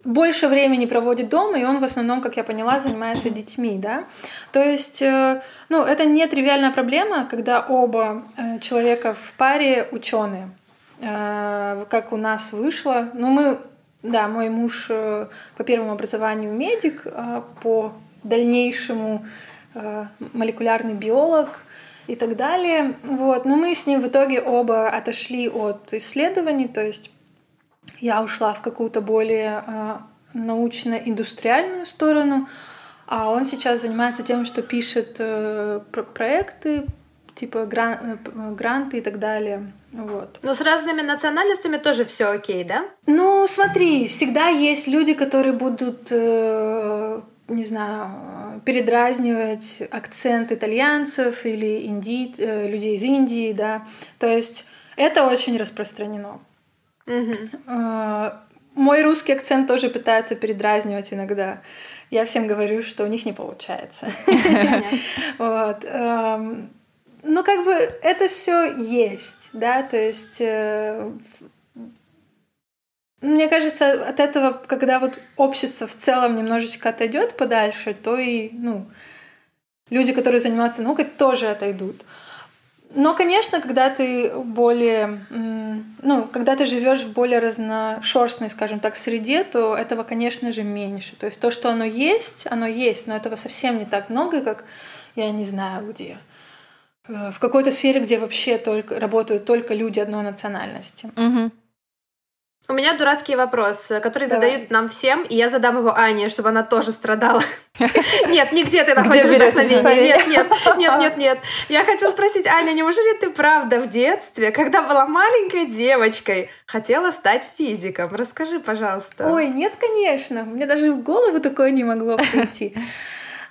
Больше времени проводит дома, и он в основном, как я поняла, занимается детьми, да. То есть, э, ну, это не тривиальная проблема, когда оба э, человека в паре ученые, Э, как у нас вышло. Ну, мы, да, мой муж по первому образованию медик, а по дальнейшему молекулярный биолог и так далее. Вот. Но мы с ним в итоге оба отошли от исследований, то есть я ушла в какую-то более э, научно-индустриальную сторону, а он сейчас занимается тем, что пишет э, про- проекты, типа гран- э, гранты и так далее. Вот. Но с разными национальностями тоже все окей, да? Ну, смотри, всегда есть люди, которые будут, э, не знаю, передразнивать акцент итальянцев или инди... э, людей из Индии, да. То есть это очень распространено. Э, Мой русский акцент тоже пытаются передразнивать иногда. Я всем говорю, что у них не получается. Вот. Ну, как бы это все есть, да, то есть э, Мне кажется, от этого, когда вот общество в целом немножечко отойдет подальше, то и, ну, люди, которые занимаются наукой, тоже отойдут. Но, конечно, когда ты более, ну, когда ты живешь в более разношерстной, скажем так, среде, то этого, конечно же, меньше. То есть то, что оно есть, оно есть, но этого совсем не так много, как я не знаю где. Э, в какой-то сфере, где вообще только работают только люди одной национальности. Угу. У меня дурацкий вопрос, который Давай. задают нам всем, и я задам его Ане, чтобы она тоже страдала. Нет, нигде ты находишь вдохновение. Нет, нет, нет, нет, нет. Я хочу спросить, Аня, неужели ты правда в детстве, когда была маленькой девочкой, хотела стать физиком? Расскажи, пожалуйста. Ой, нет, конечно. Мне даже в голову такое не могло прийти.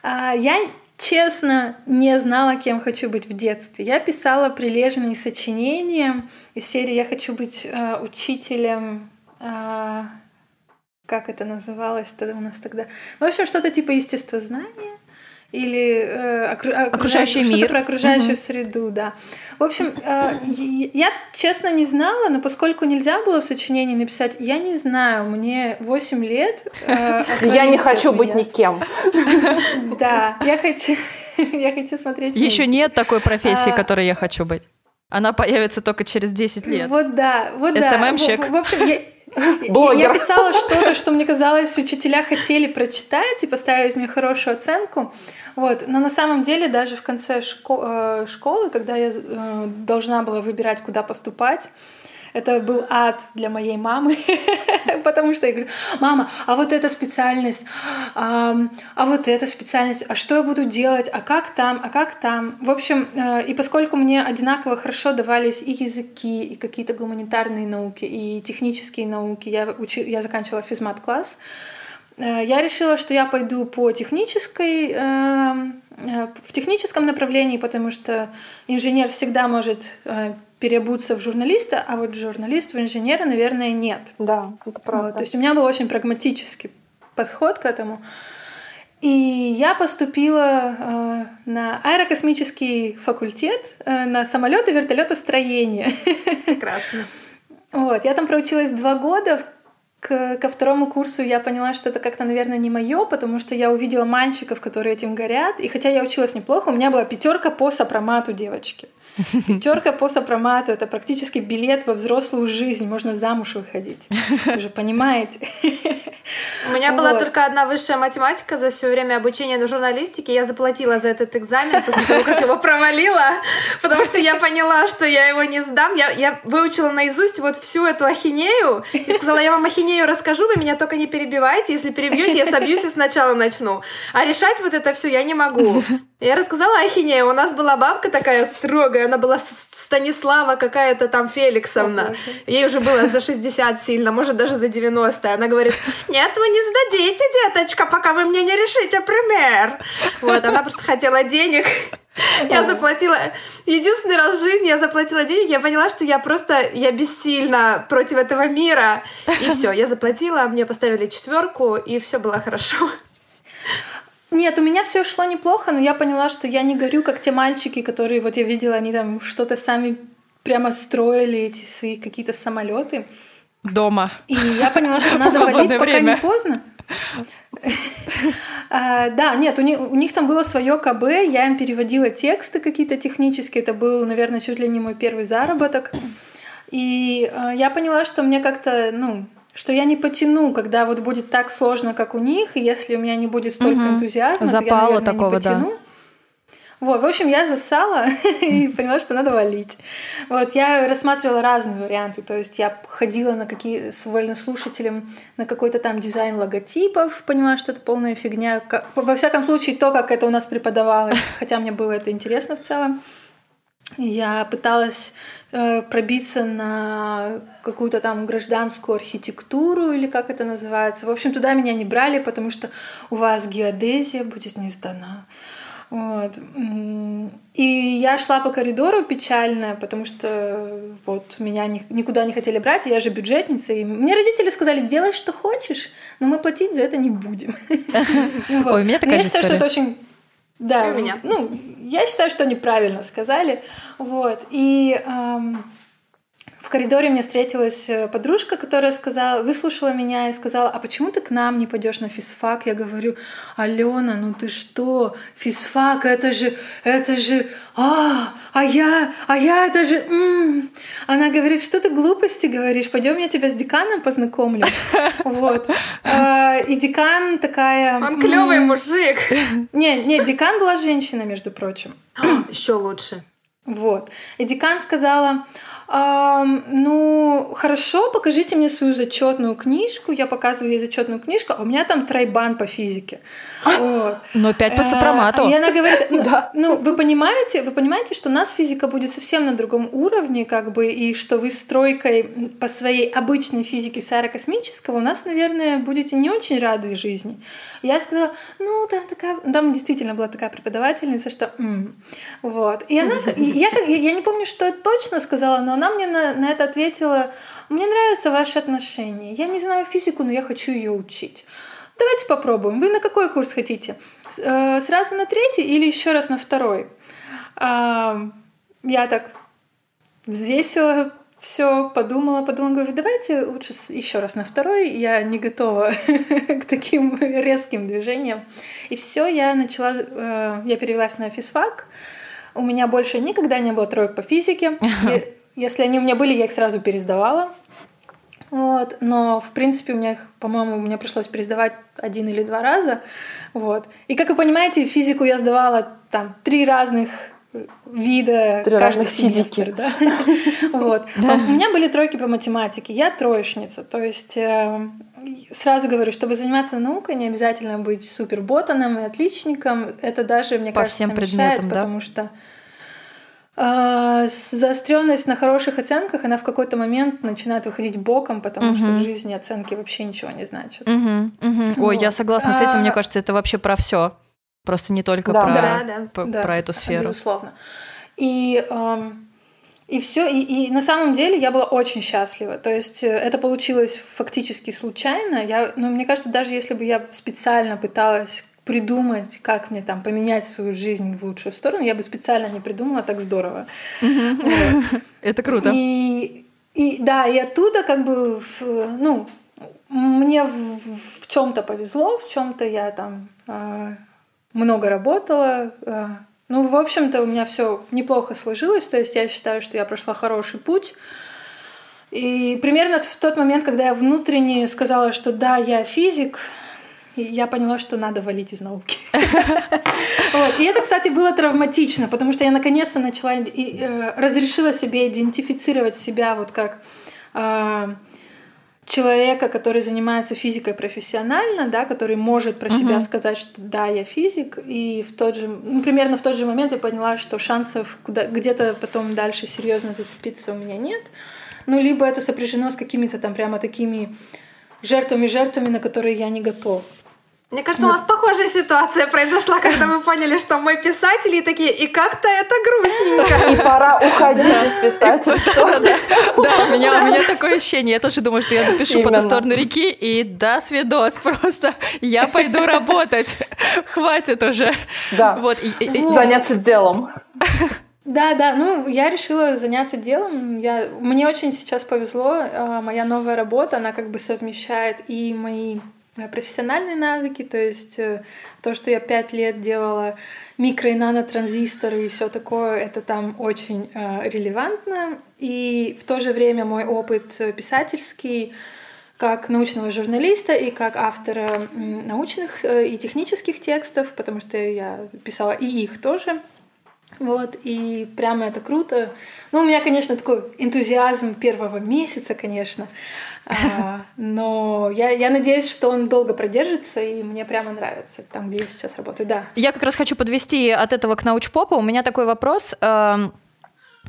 А, я честно не знала, кем хочу быть в детстве. Я писала прилежные сочинения из серии «Я хочу быть э, учителем...» э, Как это называлось тогда у нас тогда? В общем, что-то типа естествознания или э, окру... окружающий мир. про окружающую угу. среду, да. В общем, э, я честно не знала, но поскольку нельзя было в сочинении написать, я не знаю, мне 8 лет. Э, я не хочу быть никем. Да, я хочу, я хочу смотреть. Еще нет такой профессии, а, которой я хочу быть. Она появится только через 10 лет. Вот да, вот да. СММщик. В, в общем, я, Блогер. Я писала что-то, что мне казалось, учителя хотели прочитать и поставить мне хорошую оценку. Вот. Но на самом деле даже в конце э, школы, когда я э, должна была выбирать, куда поступать, это был ад для моей мамы, потому что я говорю, мама, а вот эта специальность, а, а вот эта специальность, а что я буду делать, а как там, а как там. В общем, э, и поскольку мне одинаково хорошо давались и языки, и какие-то гуманитарные науки, и технические науки, я, учи, я заканчивала физмат-класс, Э, я решила, что я пойду по технической, эм, э, в техническом направлении, потому что инженер всегда может переобуться в журналиста, а вот журналист в инженера, наверное, нет. Да, это правда. Вот, то есть у меня был очень прагматический подход к этому. И я поступила э, на аэрокосмический факультет э, на самолеты вертолетостроение. Прекрасно. Вот, я там проучилась два года, к, ко второму курсу я поняла, что это как-то, наверное, не мое, потому что я увидела мальчиков, которые этим горят. И хотя я училась неплохо, у меня была пятерка по сопромату девочки. Пятерка по сопромату это практически билет во взрослую жизнь. Можно замуж выходить. Вы же понимаете. У меня была только одна высшая математика за все время обучения на журналистике. Я заплатила за этот экзамен после того, как его провалила, потому что я поняла, что я его не сдам. Я, я выучила наизусть вот всю эту ахинею и сказала, я вам ахинею расскажу, вы меня только не перебивайте. Если перебьете, я собьюсь и сначала начну. А решать вот это все я не могу. Я рассказала ахинею. У нас была бабка такая строгая, она была Станислава какая-то там Феликсовна. О, Ей уже было за 60 сильно, может даже за 90. Она говорит, нет, вы не сдадите, деточка, пока вы мне не решите пример. Вот, она просто хотела денег. Я заплатила... Единственный раз в жизни я заплатила денег, я поняла, что я просто... Я бессильна против этого мира. И все, я заплатила, мне поставили четверку, и все было хорошо. Нет, у меня все шло неплохо, но я поняла, что я не горю, как те мальчики, которые, вот я видела, они там что-то сами прямо строили, эти свои какие-то самолеты. Дома. И я поняла, что надо валить, пока не поздно. А, да, нет, у них, у них там было свое КБ, я им переводила тексты какие-то технические, это был, наверное, чуть ли не мой первый заработок. И а, я поняла, что мне как-то, ну, что я не потяну, когда вот будет так сложно, как у них, и если у меня не будет столько угу. энтузиазма, Запала то я, наверное, такого, не потяну. Да. Вот, в общем, я засала и поняла, что надо валить. Вот, я рассматривала разные варианты, то есть я ходила на какие с вольнослушателем на какой-то там дизайн логотипов, поняла, что это полная фигня. Во всяком случае, то, как это у нас преподавалось, хотя мне было это интересно в целом. Я пыталась э, пробиться на какую-то там гражданскую архитектуру или как это называется. В общем, туда меня не брали, потому что у вас геодезия будет не сдана. Вот. И я шла по коридору печальная, потому что вот меня ни, никуда не хотели брать, я же бюджетница. И мне родители сказали, делай, что хочешь, но мы платить за это не будем. Ой, у меня такая Я считаю, что это очень да, у меня. Ну, я считаю, что они правильно сказали. Вот. И эм, в коридоре мне встретилась э, подружка, которая сказала, выслушала меня и сказала, а почему ты к нам не пойдешь на физфак? Я говорю, Алена, ну ты что, физфак, это же, это же, а, а я, а я, это же, м-м. она говорит, что ты глупости говоришь, пойдем я тебя с деканом познакомлю, вот. А, и декан такая. Он клевый мужик. Не, не, декан была женщина, между прочим. Еще лучше. Вот. И декан сказала, ну, хорошо, покажите мне свою зачетную книжку. Я показываю ей зачетную книжку, а у меня там тройбан по физике. Вот. Но пять по э, сопромату. И она говорит, ну, да. ну, вы понимаете, вы понимаете, что у нас физика будет совсем на другом уровне, как бы, и что вы с тройкой по своей обычной физике с аэрокосмического у нас, наверное, будете не очень рады жизни. Я сказала, ну, там такая, там действительно была такая преподавательница, что, м-м". вот. И она, я, я не помню, что точно сказала, но она мне на, на это ответила, мне нравятся ваши отношения. Я не знаю физику, но я хочу ее учить. Давайте попробуем. Вы на какой курс хотите? Э, сразу на третий или еще раз на второй? Я так взвесила все, подумала, подумала, говорю, давайте лучше еще раз на второй. Я не готова к таким резким движениям. И все, я начала, э, я перевелась на физфак. У меня больше никогда не было троек по физике. Если они у меня были, я их сразу пересдавала. Вот, но, в принципе, у меня их, по-моему, мне пришлось пересдавать один или два раза. Вот. И, как вы понимаете, физику я сдавала там три разных вида Три семестр, физики. да. вот. А у меня были тройки по математике. Я троечница, то есть э, сразу говорю, чтобы заниматься наукой, не обязательно быть суперботаном и отличником. Это даже, мне по кажется, всем мешает, предметам, потому что а, заостренность на хороших оценках, она в какой-то момент начинает выходить боком, потому угу. что в жизни оценки вообще ничего не значат. Угу, угу. Вот. Ой, я согласна с этим. Мне а, кажется, это вообще про все, просто не только да. про, да, да, про, да, про эту сферу. Безусловно. И и все, и, и на самом деле я была очень счастлива. То есть э, это получилось фактически случайно. Я, ну, мне кажется, даже если бы я специально пыталась придумать, как мне там поменять свою жизнь в лучшую сторону, я бы специально не придумала так здорово. Это круто. И, и да, и оттуда как бы, ну, мне в, в чем-то повезло, в чем-то я там э, много работала. Э, ну, в общем-то, у меня все неплохо сложилось. То есть я считаю, что я прошла хороший путь. И примерно в тот момент, когда я внутренне сказала, что да, я физик, и я поняла, что надо валить из науки. И это, кстати, было травматично, потому что я наконец-то начала э, разрешила себе идентифицировать себя вот как а, человека, который занимается физикой профессионально, да, который может про себя сказать, что да, я физик, и в тот же, ну, примерно в тот же момент я поняла, что шансов куда где-то потом дальше серьезно зацепиться у меня нет. Ну, либо это сопряжено с какими-то там прямо такими жертвами-жертвами, на которые я не готов. Мне кажется, у нас похожая ситуация произошла, когда мы поняли, что мы писатели и такие, и как-то это грустненько. И пора уходить из писательства. Да, у меня, у меня такое ощущение. Я тоже думаю, что я напишу по ту сторону реки, и да, свидос просто. Я пойду работать. Хватит уже. Да. Вот. Заняться делом. Да, да, ну я решила заняться делом. Я, мне очень сейчас повезло. А, моя новая работа, она как бы совмещает и мои профессиональные навыки, то есть э, то, что я пять лет делала микро и нанотранзисторы и все такое, это там очень э, релевантно. И в то же время мой опыт писательский как научного журналиста и как автора научных и технических текстов, потому что я писала и их тоже. Вот, и прямо это круто. Ну, у меня, конечно, такой энтузиазм первого месяца, конечно. А, но я, я надеюсь, что он долго продержится, и мне прямо нравится там, где я сейчас работаю. Да. Я как раз хочу подвести от этого к научпопу. У меня такой вопрос. Э,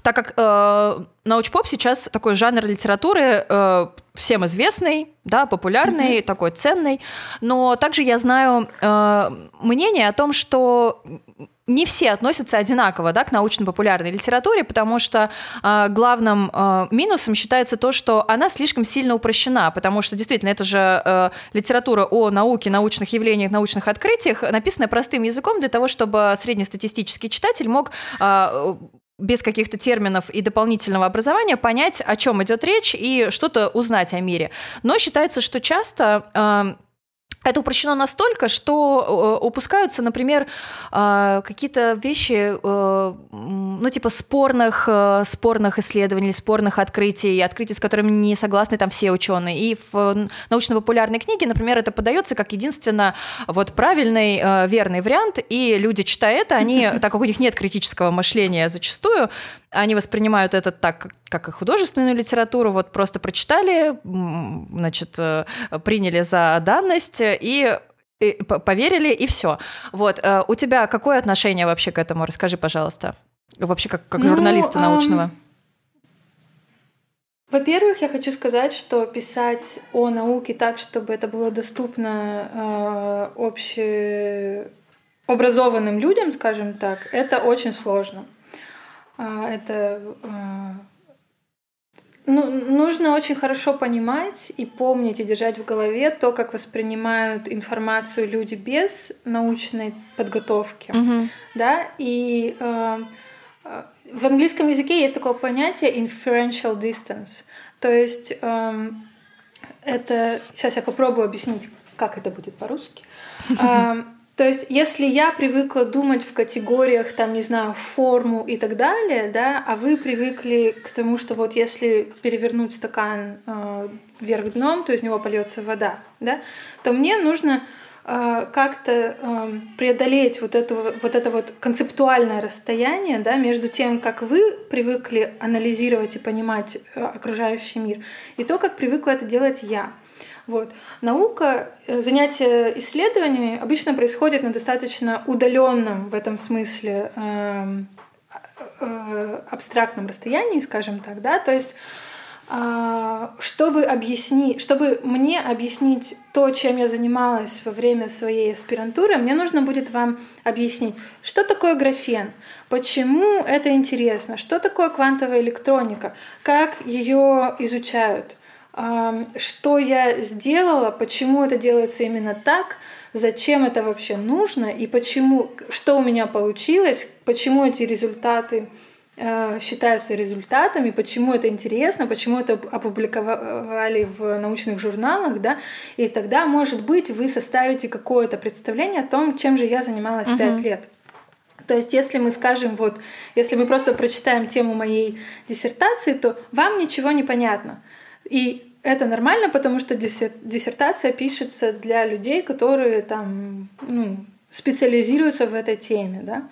так как э, научпоп сейчас такой жанр литературы э, всем известный, да, популярный, mm-hmm. такой ценный, но также я знаю э, мнение о том, что не все относятся одинаково да, к научно-популярной литературе, потому что э, главным э, минусом считается то, что она слишком сильно упрощена, потому что действительно это же э, литература о науке, научных явлениях, научных открытиях, написанная простым языком для того, чтобы среднестатистический читатель мог э, без каких-то терминов и дополнительного образования понять, о чем идет речь и что-то узнать о мире. Но считается, что часто э, это упрощено настолько, что э, упускаются, например, э, какие-то вещи, э, ну, типа спорных, спорных исследований, спорных открытий, открытий, с которыми не согласны там все ученые. И в научно-популярной книге, например, это подается как единственно вот правильный, верный вариант, и люди, читая это, они, так как у них нет критического мышления зачастую, они воспринимают это так, как и художественную литературу, вот просто прочитали, значит, э, приняли за данность и и поверили, и все. Вот, э, у тебя какое отношение вообще к этому? Расскажи, пожалуйста. Вообще, как, как ну, журналиста научного. Эм... Во-первых, я хочу сказать, что писать о науке так, чтобы это было доступно э, общеобразованным людям, скажем так, это очень сложно. А, это а, ну, нужно очень хорошо понимать и помнить и держать в голове то, как воспринимают информацию люди без научной подготовки, mm-hmm. да, и э, в английском языке есть такое понятие inferential distance, то есть э, это сейчас я попробую объяснить, как это будет по-русски. То есть, если я привыкла думать в категориях, там, не знаю, форму и так далее, да, а вы привыкли к тому, что вот если перевернуть стакан э, вверх дном, то из него польется вода, да, то мне нужно э, как-то э, преодолеть вот, эту, вот это вот концептуальное расстояние да, между тем, как вы привыкли анализировать и понимать э, окружающий мир, и то, как привыкла это делать я. Вот. Наука, э, занятие исследованиями обычно происходит на достаточно удаленном в этом смысле э, э, абстрактном расстоянии, скажем так, да, то есть э, чтобы объяснить, чтобы мне объяснить то, чем я занималась во время своей аспирантуры, мне нужно будет вам объяснить, что такое графен, почему это интересно, что такое квантовая электроника, как ее изучают, что я сделала, почему это делается именно так, зачем это вообще нужно и почему, что у меня получилось, почему эти результаты э, считаются результатами, почему это интересно, почему это опубликовали в научных журналах, да, и тогда, может быть, вы составите какое-то представление о том, чем же я занималась пять uh-huh. лет. То есть, если мы скажем, вот, если мы просто прочитаем тему моей диссертации, то вам ничего не понятно. И это нормально, потому что диссертация пишется для людей, которые там ну, специализируются в этой теме, да.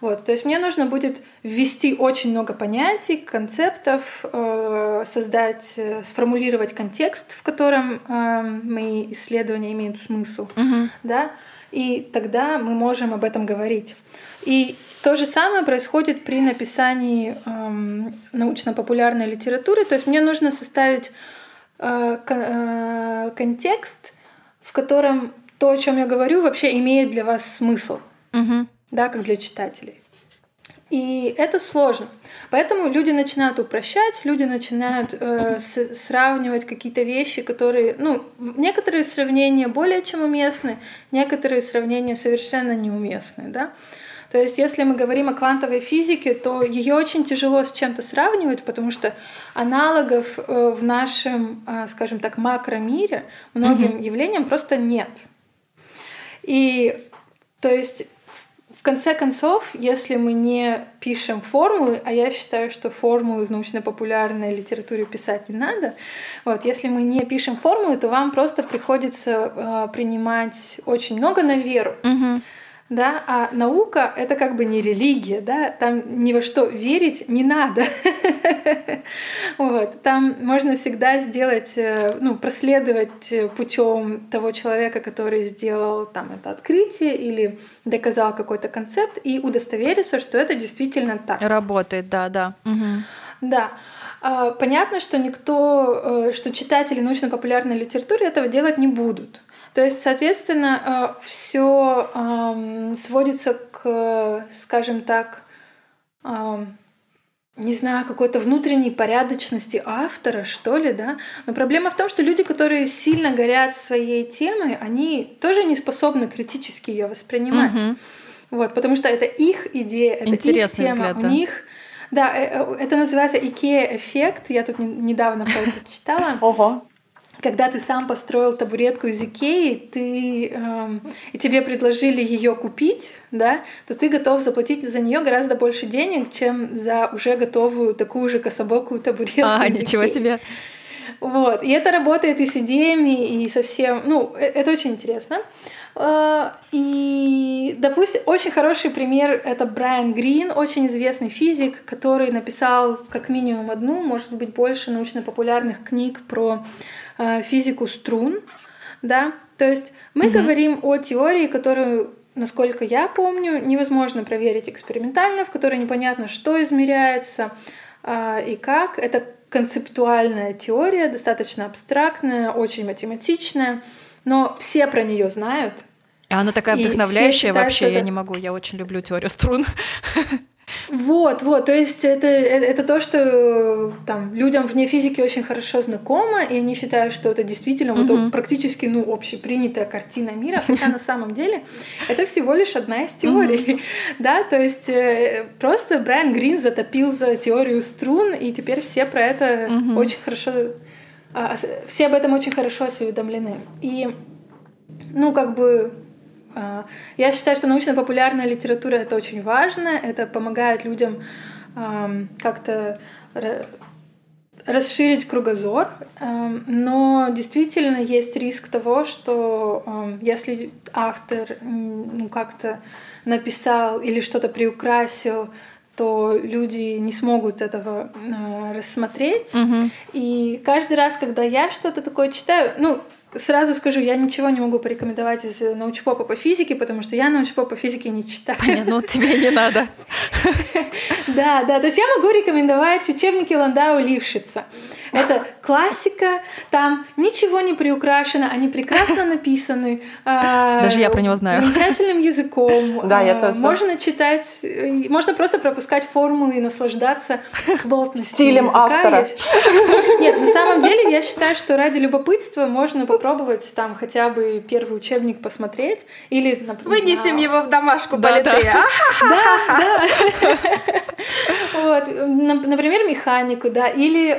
Вот, то есть мне нужно будет ввести очень много понятий, концептов, э, создать, э, сформулировать контекст, в котором э, мои исследования имеют смысл, uh-huh. да, и тогда мы можем об этом говорить. И то же самое происходит при написании э, научно-популярной литературы, то есть мне нужно составить контекст, в котором то, о чем я говорю, вообще имеет для вас смысл, угу. да, как для читателей. И это сложно. Поэтому люди начинают упрощать, люди начинают э, с, сравнивать какие-то вещи, которые, ну, некоторые сравнения более чем уместны, некоторые сравнения совершенно неуместны, да. То есть, если мы говорим о квантовой физике, то ее очень тяжело с чем-то сравнивать, потому что аналогов э, в нашем, э, скажем так, макромире многим угу. явлениям просто нет. И то есть в конце концов, если мы не пишем формулы, а я считаю, что формулы в научно-популярной литературе писать не надо, вот, если мы не пишем формулы, то вам просто приходится э, принимать очень много на веру. Угу да, а наука — это как бы не религия, да, там ни во что верить не надо. вот. Там можно всегда сделать, э, ну, проследовать путем того человека, который сделал там это открытие или доказал какой-то концепт, и удостовериться, что это действительно так. Работает, да, да. Угу. Да. А, понятно, что никто, э, что читатели научно-популярной литературы этого делать не будут. То есть, соответственно, э, все сводится к, скажем так, не знаю, какой-то внутренней порядочности автора, что ли, да. Но проблема в том, что люди, которые сильно горят своей темой, они тоже не способны критически ее воспринимать. Угу. Вот, потому что это их идея, это Интересный их тема, взгляд, да. у них Да, это называется IKEA-эффект. Я тут недавно про это читала. Ого когда ты сам построил табуретку из Икеи, ты, эм, и тебе предложили ее купить, да, то ты готов заплатить за нее гораздо больше денег, чем за уже готовую такую же кособокую табуретку. А, ничего Икеи. себе. Вот. И это работает и с идеями, и со всем. Ну, э, это очень интересно. А, и, допустим, очень хороший пример — это Брайан Грин, очень известный физик, который написал как минимум одну, может быть, больше научно-популярных книг про физику струн, да, то есть мы угу. говорим о теории, которую насколько я помню, невозможно проверить экспериментально, в которой непонятно, что измеряется э, и как. Это концептуальная теория, достаточно абстрактная, очень математичная, но все про нее знают. А она такая вдохновляющая считают, вообще, это... я не могу, я очень люблю теорию струн. Вот, вот, то есть это, это, это то, что там людям вне физики очень хорошо знакомо, и они считают, что это действительно mm-hmm. вот практически ну общепринятая картина мира, хотя на самом деле это всего лишь одна из теорий, да, то есть э, просто Брайан Грин затопил за теорию струн, и теперь все про это очень хорошо, а, все об этом очень хорошо осведомлены. И ну как бы а, я считаю, что научно-популярная литература это очень важно, это помогает людям как-то расширить кругозор, но действительно есть риск того, что если автор ну, как-то написал или что-то приукрасил, то люди не смогут этого э, рассмотреть. Угу. И каждый раз, когда я что-то такое читаю, ну, Сразу скажу, я ничего не могу порекомендовать из научпопа по физике, потому что я научпоп по физике не читаю. Понятно, ну тебе не надо. Да, да, то есть я могу рекомендовать учебники Ландау Лившица. Это классика, там ничего не приукрашено, они прекрасно написаны. А, Даже я про него знаю. Замечательным языком. Да, я тоже. Можно читать, можно просто пропускать формулы и наслаждаться плотностью Стилем языка. автора. Нет, на самом деле я считаю, что ради любопытства можно попробовать там хотя бы первый учебник посмотреть или, например, Вынесем его в домашку да, по да. да, да. Вот, например, механику, да, или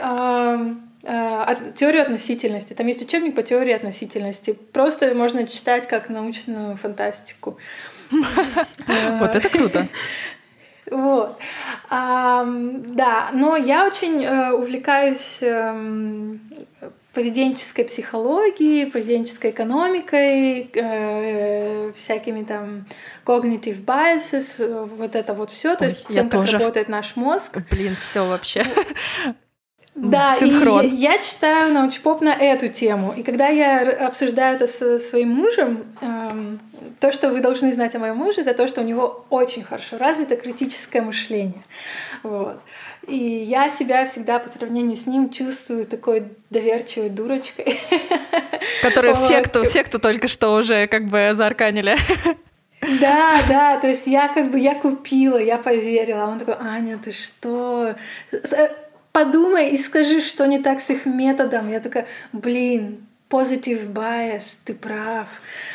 Э, теорию относительности. Там есть учебник по теории относительности. Просто можно читать как научную фантастику. Вот это круто. Вот. да, но я очень э, увлекаюсь эм, поведенческой психологией, поведенческой экономикой, э, всякими там cognitive biases, вот это вот все, то есть тем, как работает наш мозг. Блин, все вообще. Да, Синхрон. и я, я читаю научпоп на эту тему. И когда я обсуждаю это со своим мужем, эм, то, что вы должны знать о моем муже, это то, что у него очень хорошо развито критическое мышление. Вот. И я себя всегда по сравнению с ним чувствую такой доверчивой дурочкой. Которая все, кто, все, кто только что уже как бы заарканили. Да, да, то есть я как бы, я купила, я поверила. А он такой, Аня, ты что? Подумай и скажи, что не так с их методом. Я такая, блин, positive bias, ты прав.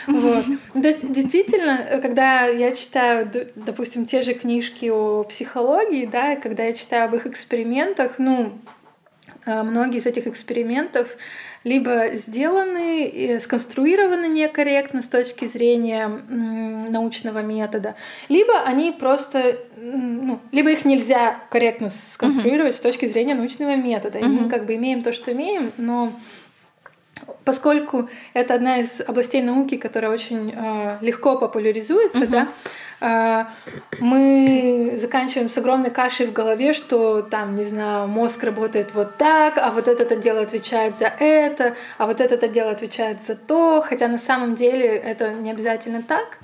Вот. Ну, то есть, действительно, когда я читаю, допустим, те же книжки о психологии, да, когда я читаю об их экспериментах, ну, а, многие из этих экспериментов либо сделаны, сконструированы некорректно с точки зрения научного метода, либо они просто, ну, либо их нельзя корректно сконструировать uh-huh. с точки зрения научного метода. Uh-huh. И мы как бы имеем то, что имеем, но поскольку это одна из областей науки, которая очень э, легко популяризуется, uh-huh. да, э, мы заканчиваем с огромной кашей в голове, что там, не знаю, мозг работает вот так, а вот этот отдел отвечает за это, а вот этот отдел отвечает за то, хотя на самом деле это не обязательно так.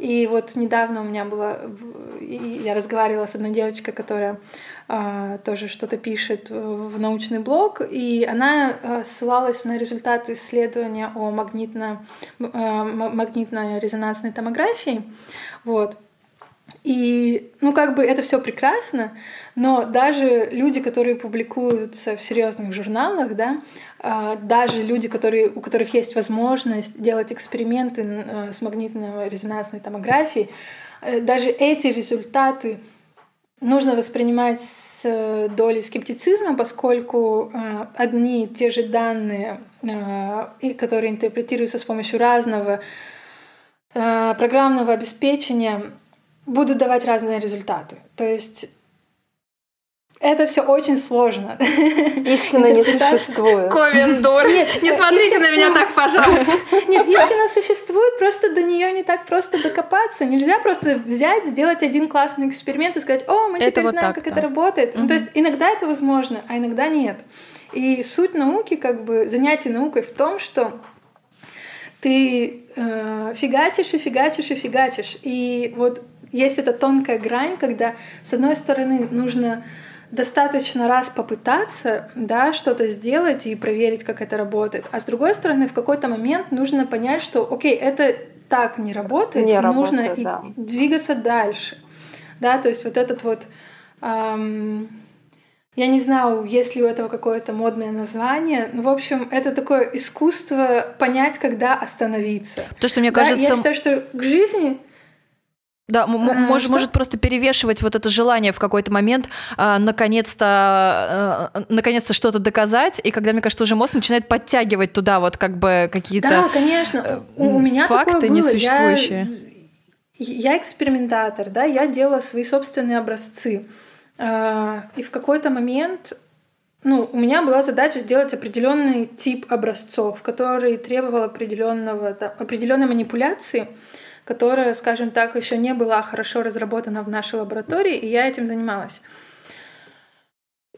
И вот недавно у меня была, я разговаривала с одной девочкой, которая тоже что-то пишет в научный блог, и она а, ссылалась на результаты исследования о магнитно, а, магнитно-резонансной томографии. Вот. И, ну, как бы это все прекрасно, но даже люди, которые публикуются в серьезных журналах, да, даже люди, которые, у которых есть возможность делать эксперименты с магнитно-резонансной томографией, э, даже эти результаты нужно воспринимать с э, долей скептицизма, поскольку э, одни и те же данные, э, которые интерпретируются с помощью разного программного обеспечения, будут давать разные результаты. То есть это все очень сложно. Истина не существует. Ковендор. Нет, не смотрите истина... на меня так, пожалуйста. Нет, истина существует, просто до нее не так просто докопаться. Нельзя просто взять, сделать один классный эксперимент и сказать, о, мы теперь вот знаем, как это работает. Угу. Ну, то есть иногда это возможно, а иногда нет. И суть науки, как бы занятие наукой в том, что ты э, фигачишь и фигачишь и фигачишь. И вот есть эта тонкая грань, когда, с одной стороны, нужно достаточно раз попытаться, да, что-то сделать и проверить, как это работает. А с другой стороны, в какой-то момент нужно понять, что, окей, это так не работает, не нужно работает, да. и двигаться дальше. Да, то есть вот этот вот... Эм, я не знаю, есть ли у этого какое-то модное название. Ну, в общем, это такое искусство понять, когда остановиться. То, что мне кажется... Да, я считаю, что к жизни да, а, может, что? может просто перевешивать вот это желание в какой-то момент а, наконец-то, а, наконец-то что-то доказать, и когда, мне кажется, уже мозг начинает подтягивать туда вот как бы какие-то Да, конечно. У, у меня факты такое было. несуществующие. Я, я экспериментатор, да, я делала свои собственные образцы. А, и в какой-то момент ну, у меня была задача сделать определенный тип образцов, который требовал определенного, да, определенной манипуляции которая, скажем так, еще не была хорошо разработана в нашей лаборатории, и я этим занималась.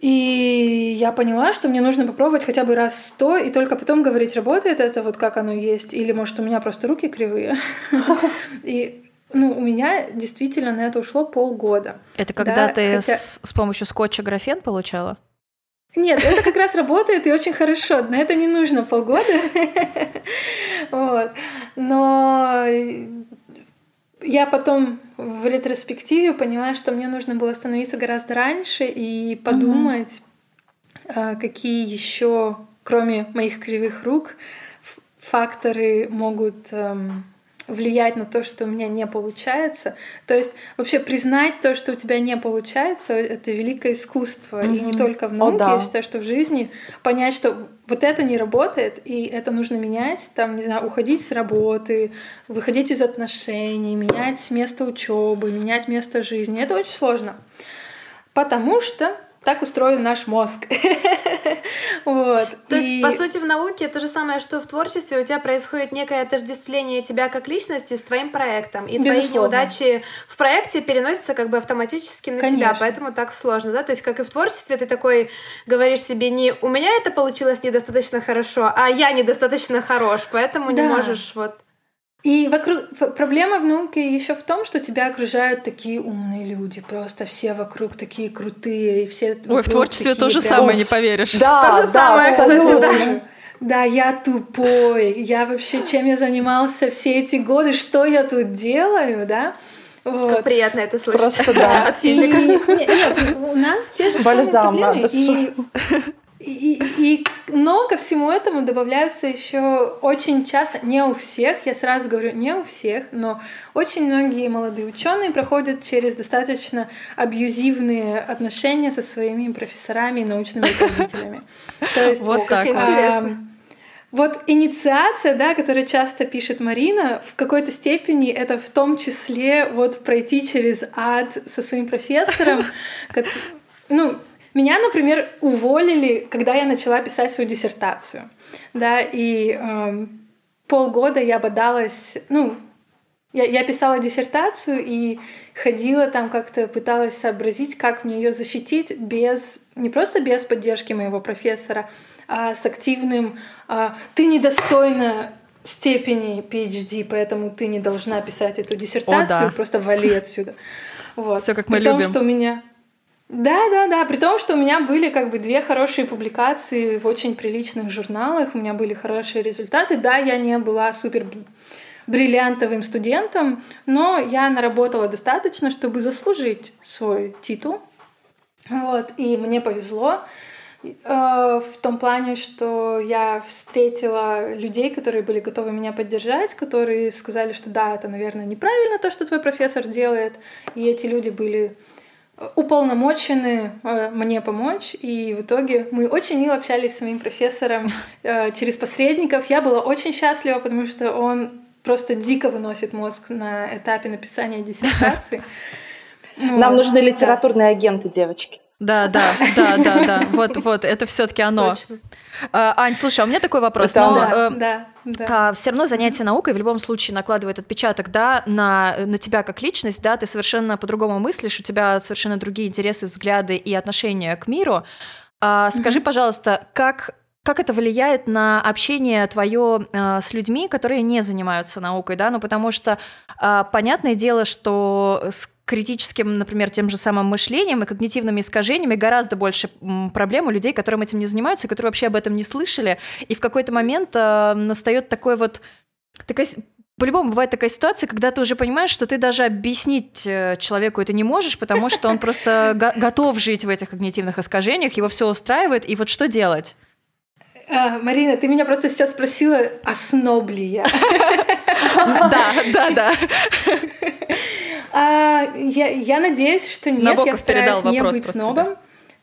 И я поняла, что мне нужно попробовать хотя бы раз сто, и только потом говорить, работает это вот как оно есть, или может у меня просто руки кривые. И ну, у меня действительно на это ушло полгода. Это когда да, ты хотя... с, с помощью скотча графен получала? Нет, это как раз работает и очень хорошо. На это не нужно полгода. вот. Но я потом в ретроспективе поняла, что мне нужно было остановиться гораздо раньше и подумать, угу. какие еще, кроме моих кривых рук, факторы могут эм, влиять на то, что у меня не получается. То есть вообще признать то, что у тебя не получается, это великое искусство. Mm-hmm. И не только в науке, О, да. я считаю, что в жизни понять, что вот это не работает, и это нужно менять, там, не знаю, уходить с работы, выходить из отношений, менять место учебы, менять место жизни. Это очень сложно. Потому что так устроен наш мозг. вот. То и... есть, по сути, в науке то же самое, что в творчестве, у тебя происходит некое отождествление тебя как личности с твоим проектом. И Безусловно. твои неудачи в проекте переносятся как бы автоматически на Конечно. тебя, поэтому так сложно, да? То есть, как и в творчестве, ты такой говоришь себе не «у меня это получилось недостаточно хорошо», а «я недостаточно хорош», поэтому да. не можешь вот... И вокруг проблема в науке еще в том, что тебя окружают такие умные люди, просто все вокруг такие крутые, и все. Ой, в творчестве то же прям... самое, не поверишь. Да, то же да, самое, кстати, да. Да, я тупой, я вообще чем я занимался все эти годы, что я тут делаю, да? Вот. Как приятно это слышать Просто, да. от физика. И, нет, у нас те же Бальзам самые проблемы. И, и, и, но ко всему этому добавляются еще очень часто, не у всех, я сразу говорю, не у всех, но очень многие молодые ученые проходят через достаточно абьюзивные отношения со своими профессорами и научными руководителями. То есть, вот так интересно. Вот инициация, да, которую часто пишет Марина, в какой-то степени это в том числе вот пройти через ад со своим профессором. Ну, меня, например, уволили, когда я начала писать свою диссертацию. Да, и э, полгода я бодалась, ну, я, я писала диссертацию и ходила там как-то, пыталась сообразить, как мне ее защитить без, не просто без поддержки моего профессора, а с активным а, «ты недостойна степени PhD, поэтому ты не должна писать эту диссертацию, О, да. просто вали отсюда». Вот. Все как мы При любим. Том, что у меня да, да, да. При том, что у меня были как бы две хорошие публикации в очень приличных журналах, у меня были хорошие результаты. Да, я не была супер бриллиантовым студентом, но я наработала достаточно, чтобы заслужить свой титул. Вот, и мне повезло э, в том плане, что я встретила людей, которые были готовы меня поддержать, которые сказали, что да, это, наверное, неправильно то, что твой профессор делает, и эти люди были уполномочены э, мне помочь, и в итоге мы очень мило общались с моим профессором э, через посредников. Я была очень счастлива, потому что он просто дико выносит мозг на этапе написания диссертации. Нам нужны литературные агенты, девочки. Да, да, да, да, да. Вот, вот, это все-таки оно. Точно. А, Ань, слушай, а у меня такой вопрос. Это но, да, э, да, да. А, все равно занятие наукой в любом случае накладывает отпечаток, да, на, на тебя как личность, да, ты совершенно по-другому мыслишь, у тебя совершенно другие интересы, взгляды и отношения к миру. А, скажи, mm-hmm. пожалуйста, как как это влияет на общение твое э, с людьми, которые не занимаются наукой, да? Ну, потому что э, понятное дело, что с критическим, например, тем же самым мышлением и когнитивными искажениями гораздо больше проблем у людей, которые этим не занимаются, которые вообще об этом не слышали. И в какой-то момент э, настает такой вот такая по-любому бывает такая ситуация, когда ты уже понимаешь, что ты даже объяснить э, человеку это не можешь, потому что он просто готов жить в этих когнитивных искажениях, его все устраивает, и вот что делать? А, Марина, ты меня просто сейчас спросила, осноб ли я? Да, да, да. А, я, я надеюсь, что нет, Набоков я стараюсь не быть снобом. Тебе.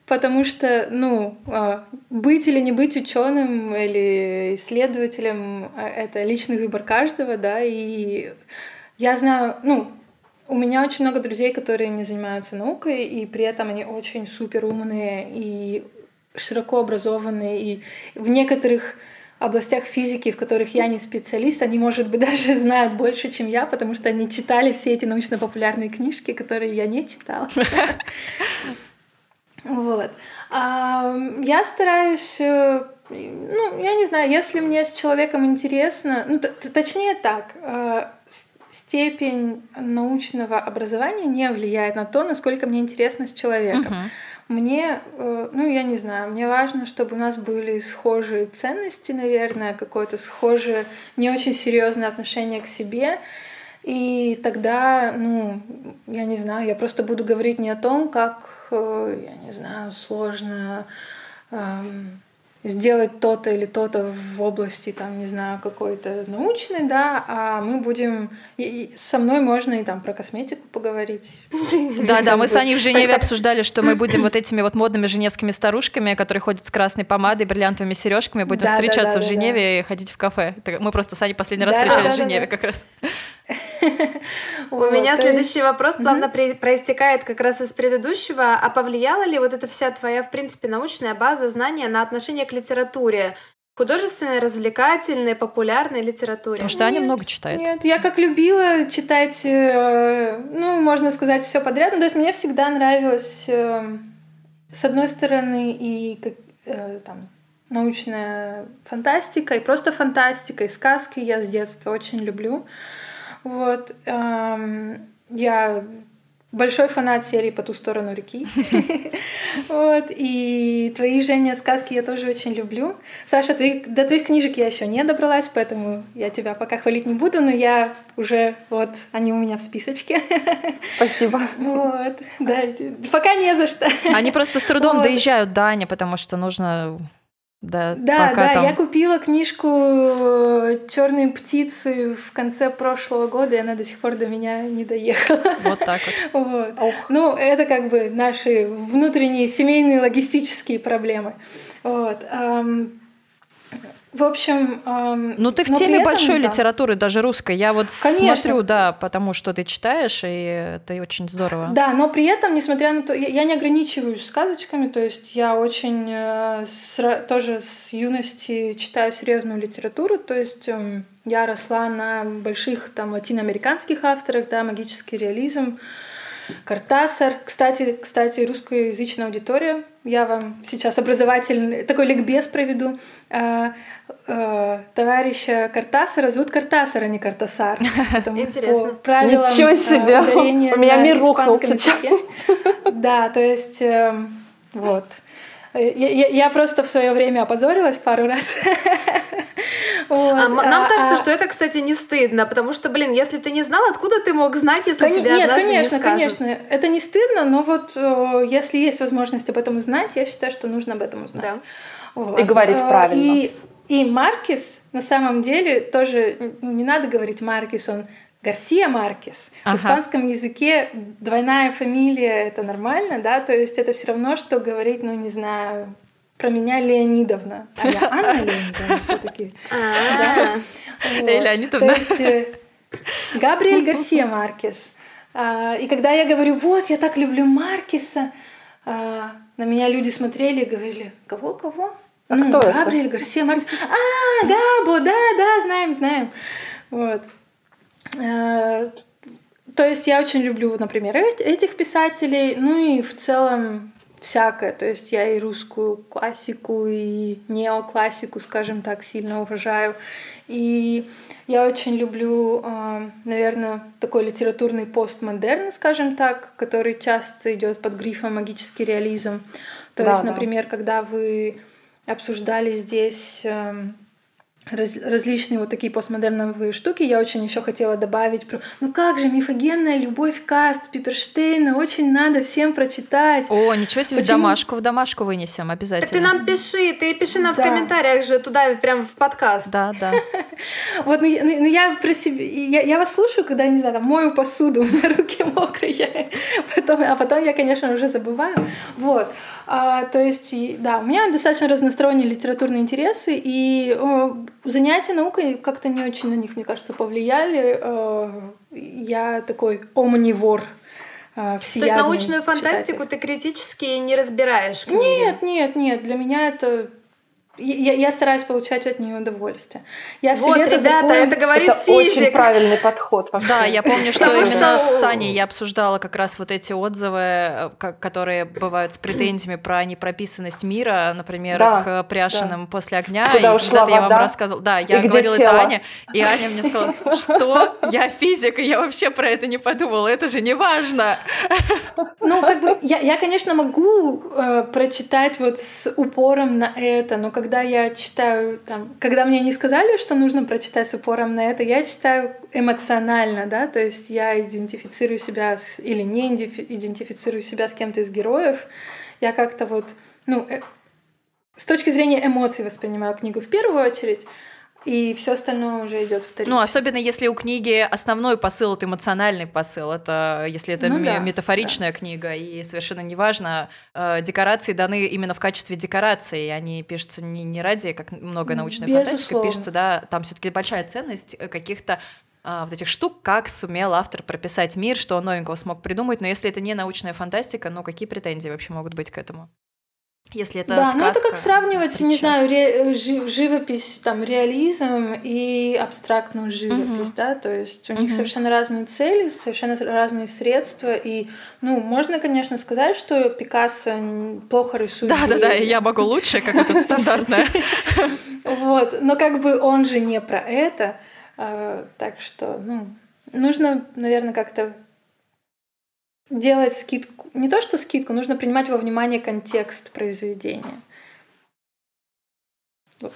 Потому что, ну, а, быть или не быть ученым или исследователем это личный выбор каждого, да, и я знаю, ну, у меня очень много друзей, которые не занимаются наукой, и при этом они очень супер умные и широко образованные, и в некоторых областях физики, в которых я не специалист, они, может быть, даже знают больше, чем я, потому что они читали все эти научно-популярные книжки, которые я не читала. Вот. Я стараюсь э, ну, я не знаю, если мне с человеком интересно, ну, точнее так, э, степень научного образования не влияет на то, насколько мне интересно с человеком. Uh-huh. Мне, э, ну, я не знаю, мне важно, чтобы у нас были схожие ценности, наверное, какое-то схожее, не очень серьезное отношение к себе. И тогда, ну, я не знаю, я просто буду говорить не о том, как, э, я не знаю, сложно эм, сделать то-то или то-то в области, там, не знаю, какой-то научной, да, а мы будем... И со мной можно и там про косметику поговорить. Да-да, мы с Аней в Женеве обсуждали, что мы будем вот этими вот модными женевскими старушками, которые ходят с красной помадой, бриллиантовыми сережками, будем встречаться в Женеве и ходить в кафе. Мы просто с Аней последний раз встречались в Женеве как раз. У меня следующий вопрос плавно проистекает как раз из предыдущего. А повлияла ли вот эта вся твоя, в принципе, научная база знания на отношение к литературе? художественной, развлекательной, популярной литературе. Потому что Аня много читает. Нет, я как любила читать, э, ну, можно сказать, все подряд. Ну, то есть мне всегда нравилось, э, с одной стороны, и э, там, научная фантастика, и просто фантастика, и сказки я с детства очень люблю. Вот. Я большой фанат серии «По ту сторону реки». вот. И твои, Женя, сказки я тоже очень люблю. Саша, до твоих книжек я еще не добралась, поэтому я тебя пока хвалить не буду, но я уже, вот, они у меня в списочке. Спасибо. вот, да, пока не за что. Они просто с трудом доезжают до Ани, потому что нужно да, да, да там... я купила книжку э, Черные птицы в конце прошлого года, и она до сих пор до меня не доехала. Вот так вот. вот. Ну, это как бы наши внутренние семейные логистические проблемы. Вот. В общем, эм, ну ты в теме этом, большой да. литературы, даже русской. Я вот Конечно. смотрю, да, потому что ты читаешь, и это очень здорово. Да, но при этом, несмотря на то, я, не ограничиваюсь сказочками, то есть я очень э, с, тоже с юности читаю серьезную литературу, то есть э, я росла на больших там латиноамериканских авторах, да, магический реализм. Картасар. Кстати, кстати, русскоязычная аудитория. Я вам сейчас образовательный такой ликбез проведу. А, а, товарища Картасара зовут Картасар, а не Картасар. Интересно. По правилам Ничего себе! У меня мир рухнул сейчас. Да, то есть эм, вот. Я, я, я просто в свое время опозорилась пару раз. вот. а, нам а, кажется, а... что это, кстати, не стыдно, потому что, блин, если ты не знал, откуда ты мог знать, если Кон... тебе Нет, конечно, не конечно, это не стыдно, но вот э, если есть возможность об этом узнать, я считаю, что нужно об этом узнать. Да. Вот. И говорить э, правильно. И, и Маркис, на самом деле, тоже не надо говорить Маркис, он Гарсия Маркес. Ага. В испанском языке двойная фамилия это нормально, да, то есть это все равно, что говорить, ну не знаю, про меня Леонидовна, а я Анна Леонидовна все-таки. А. Эй, Леонидовна. То есть э, Габриэль Гарсия Маркес. А, и когда я говорю, вот, я так люблю Маркеса, а, на меня люди смотрели и говорили, кого, кого? А ну, кто Габриэль это? Гарсия Маркес. А, Габо, да, да, знаем, знаем. Вот. А, то есть я очень люблю, например, этих писателей, ну и в целом всякое. То есть я и русскую классику, и неоклассику, скажем так, сильно уважаю. И я очень люблю, а, наверное, такой литературный постмодерн, скажем так, который часто идет под грифом магический реализм. То да, есть, например, да. когда вы обсуждали здесь эм, раз, различные вот такие постмодерновые штуки. Я очень еще хотела добавить про, ну как же, мифогенная любовь каст Пиперштейна, очень надо всем прочитать. О, ничего себе, Почему? в домашку, в домашку вынесем обязательно. Так ты нам пиши, ты пиши нам да. в комментариях же туда, прям в подкаст. Да, да. Вот, ну, ну, ну я про себя, я, я вас слушаю, когда, не знаю, там, мою посуду, у меня руки мокрые, потом, а потом я, конечно, уже забываю. Вот. А, то есть, да, у меня достаточно разносторонние литературные интересы, и о, занятия наукой как-то не очень на них, мне кажется, повлияли. Э, я такой омнивор. Э, То есть научную фантастику читатель. ты критически не разбираешь? Книги? Нет, нет, нет. Для меня это я, я стараюсь получать от нее удовольствие. Я вот, все лето ребята, запоем... это говорит это физик. очень правильный подход вообще. Да, я помню, что именно с Саней я обсуждала как раз вот эти отзывы, э, которые бывают с претензиями про непрописанность мира, например, к Пряшиным после огня. Куда и ушла вода? я вам рассказывала. Да, я говорила это Ане, и Аня мне сказала, что я физик, и я вообще про это не подумала, это же не важно. Ну, как бы, я, я конечно, могу э, прочитать вот с упором на это, но когда когда я читаю, там, когда мне не сказали, что нужно прочитать с упором на это, я читаю эмоционально, да, то есть я идентифицирую себя с, или не идентифицирую себя с кем-то из героев, я как-то вот, ну, э, с точки зрения эмоций воспринимаю книгу в первую очередь, и все остальное уже идет вторично. Ну, особенно если у книги основной посыл это эмоциональный посыл. Это если это ну, да, метафоричная да. книга, и совершенно неважно, э, декорации даны именно в качестве декорации. Они пишутся не, не ради, как много научной Безусловно. фантастики, пишется, да, там все-таки большая ценность каких-то а, вот этих штук, как сумел автор прописать мир, что он новенького смог придумать. Но если это не научная фантастика, ну какие претензии вообще могут быть к этому? Если это да, сказка, ну это как сравнивать, притча. не знаю, ре, живопись, там, реализм и абстрактную живопись, угу. да, то есть у угу. них совершенно разные цели, совершенно разные средства, и, ну, можно, конечно, сказать, что Пикассо плохо рисует. Да-да-да, я могу лучше, как это стандартное. Вот, но как бы он же не про это, а, так что, ну, нужно, наверное, как-то делать скидку. Не то, что скидку, нужно принимать во внимание контекст произведения.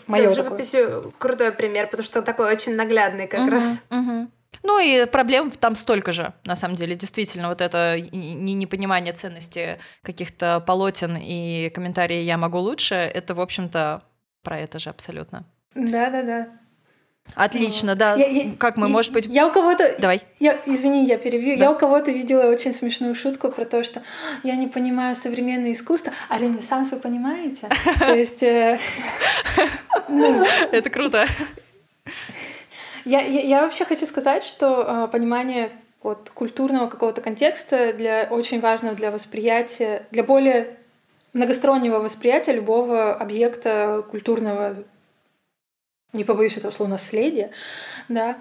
Моё с живописью крутой пример, потому что такой очень наглядный как угу, раз. Угу. Ну и проблем там столько же, на самом деле, действительно, вот это непонимание ценности каких-то полотен и комментарии «я могу лучше», это, в общем-то, про это же абсолютно. Да-да-да. Отлично, да. Я, я, как мы, я, может быть... Я у кого-то... Давай. Я, извини, я перебью. Да. Я у кого-то видела очень смешную шутку про то, что я не понимаю современное искусство, а ренессанс вы понимаете? То есть... Э, ну, Это круто. Я вообще хочу сказать, что э, понимание вот культурного какого-то контекста для очень важного для восприятия, для более многостороннего восприятия любого объекта культурного не побоюсь этого слова, наследие, да.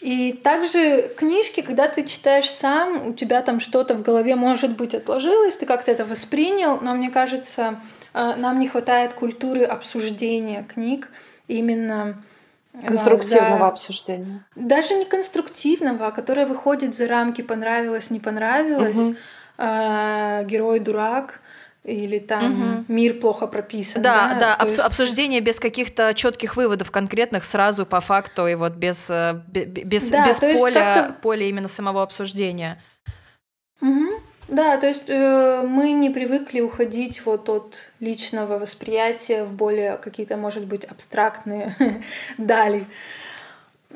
И также книжки, когда ты читаешь сам, у тебя там что-то в голове, может быть, отложилось, ты как-то это воспринял, но мне кажется, э, нам не хватает культуры обсуждения книг именно э, конструктивного за... обсуждения. Даже не конструктивного, а которое выходит за рамки понравилось, не понравилось, угу. герой дурак или там угу. мир плохо прописан. Да, да, да обс- есть... обсуждение без каких-то четких выводов конкретных сразу по факту и вот без, э, без, да, без поля, поля именно самого обсуждения. Угу. Да, то есть э, мы не привыкли уходить вот от личного восприятия в более какие-то, может быть, абстрактные дали.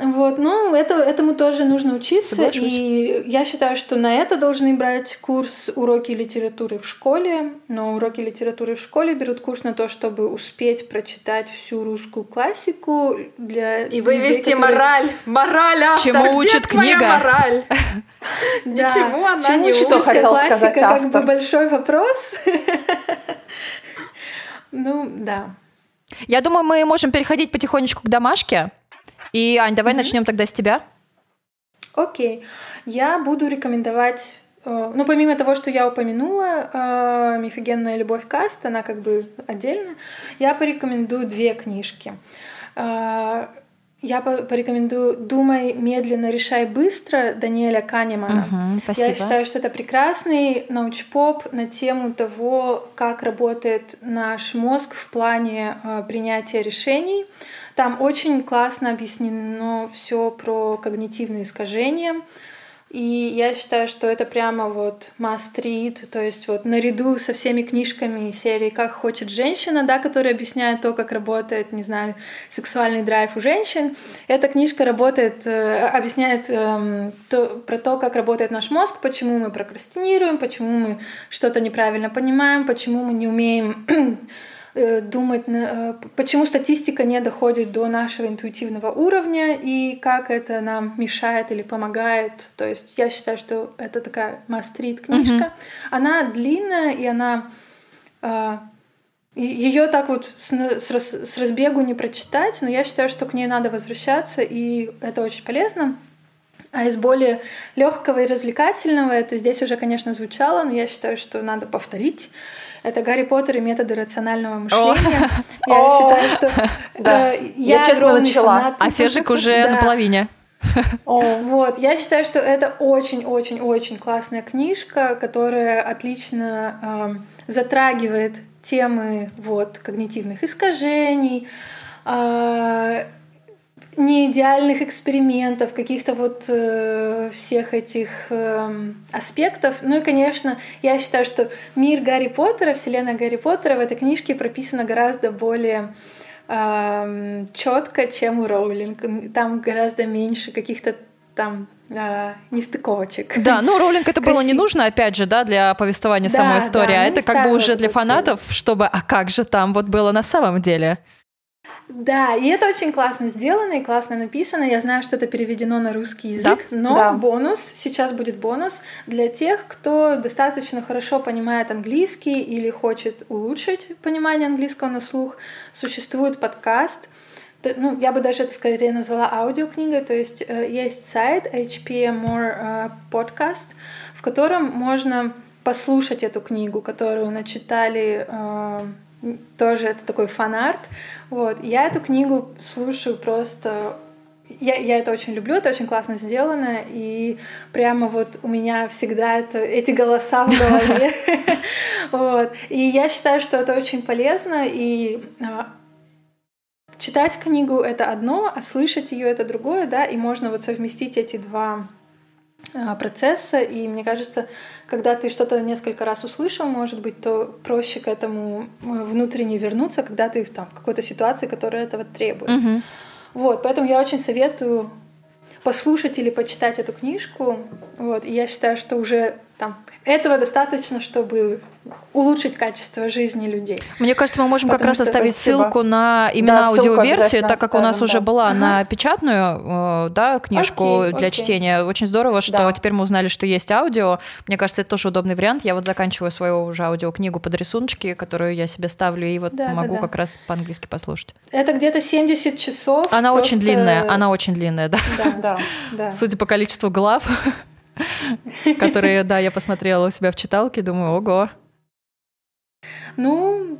Вот, ну, это, этому тоже нужно учиться. Соглашусь. И я считаю, что на это должны брать курс уроки литературы в школе. Но уроки литературы в школе берут курс на то, чтобы успеть прочитать всю русскую классику для И вывести людей, которые... мораль. Мораль автор. Чему учит Где книга? мораль? Ничего она Чему не что хотел сказать автор. как бы большой вопрос. Ну, да. Я думаю, мы можем переходить потихонечку к домашке. И, Ань, давай mm-hmm. начнем тогда с тебя. Окей. Я буду рекомендовать э, ну, помимо того, что я упомянула, э, «Мифогенная любовь Каст», она как бы отдельно, я порекомендую две книжки. Э, я порекомендую «Думай медленно, решай быстро» Даниэля Канемана. Угу, спасибо. Я считаю, что это прекрасный научпоп на тему того, как работает наш мозг в плане принятия решений. Там очень классно объяснено все про когнитивные искажения. И я считаю, что это прямо вот must read, то есть вот наряду со всеми книжками серии «Как хочет женщина», да, которые объясняют то, как работает, не знаю, сексуальный драйв у женщин. Эта книжка работает, э, объясняет э, то, про то, как работает наш мозг, почему мы прокрастинируем, почему мы что-то неправильно понимаем, почему мы не умеем думать, э, почему статистика не доходит до нашего интуитивного уровня и как это нам мешает или помогает. То есть я считаю, что это такая мастрит книжка. Mm-hmm. Она длинная и она э, ее так вот с разбегу не прочитать, но я считаю, что к ней надо возвращаться, и это очень полезно. А из более легкого и развлекательного, это здесь уже, конечно, звучало, но я считаю, что надо повторить. Это Гарри Поттер и методы рационального мышления. Я считаю, что э, я честно начала. А Сержик уже на половине. Вот, я считаю, что это очень-очень-очень классная книжка, которая отлично затрагивает темы вот когнитивных искажений, а, неидеальных экспериментов, каких-то вот э, всех этих э, аспектов. Ну и, конечно, я считаю, что мир Гарри Поттера, вселенная Гарри Поттера в этой книжке прописана гораздо более э, четко, чем у Роулинг. Там гораздо меньше каких-то там а, нестыковочек. Да, ну Роулинг это было не нужно, опять же, да, для повествования да, самой истории, да, а это как бы уже для фанатов, чтобы, а как же там вот было на самом деле? Да, и это очень классно сделано и классно написано. Я знаю, что это переведено на русский язык, да? но да. бонус, сейчас будет бонус для тех, кто достаточно хорошо понимает английский или хочет улучшить понимание английского на слух. Существует подкаст, ну, я бы даже это скорее назвала аудиокнигой, то есть э, есть сайт HPM More э, Podcast, в котором можно послушать эту книгу, которую начитали э, тоже это такой фанарт. Вот. Я эту книгу слушаю просто я, я это очень люблю, это очень классно сделано, и прямо вот у меня всегда это, эти голоса в голове. вот. И я считаю, что это очень полезно, и а, читать книгу — это одно, а слышать ее это другое, да, и можно вот совместить эти два процесса, и мне кажется, когда ты что-то несколько раз услышал, может быть, то проще к этому э, внутренне вернуться, когда ты там в какой-то ситуации, которая этого требует. Угу. Вот, поэтому я очень советую послушать или почитать эту книжку. Вот, и я считаю, что уже там этого достаточно, чтобы улучшить качество жизни людей. Мне кажется, мы можем Потому как раз оставить спасибо. ссылку на именно да, аудиоверсию, так как у нас да. уже была ага. на печатную э, да, книжку окей, для окей. чтения. Очень здорово, что да. теперь мы узнали, что есть аудио. Мне кажется, это тоже удобный вариант. Я вот заканчиваю свою уже аудиокнигу под рисуночки, которую я себе ставлю, и вот да, могу да, да. как раз по-английски послушать. Это где-то 70 часов. Она просто... очень длинная, она очень длинная, да. Да, да, да. Судя по количеству глав. которые, да, я посмотрела у себя в читалке, думаю, ого. Ну,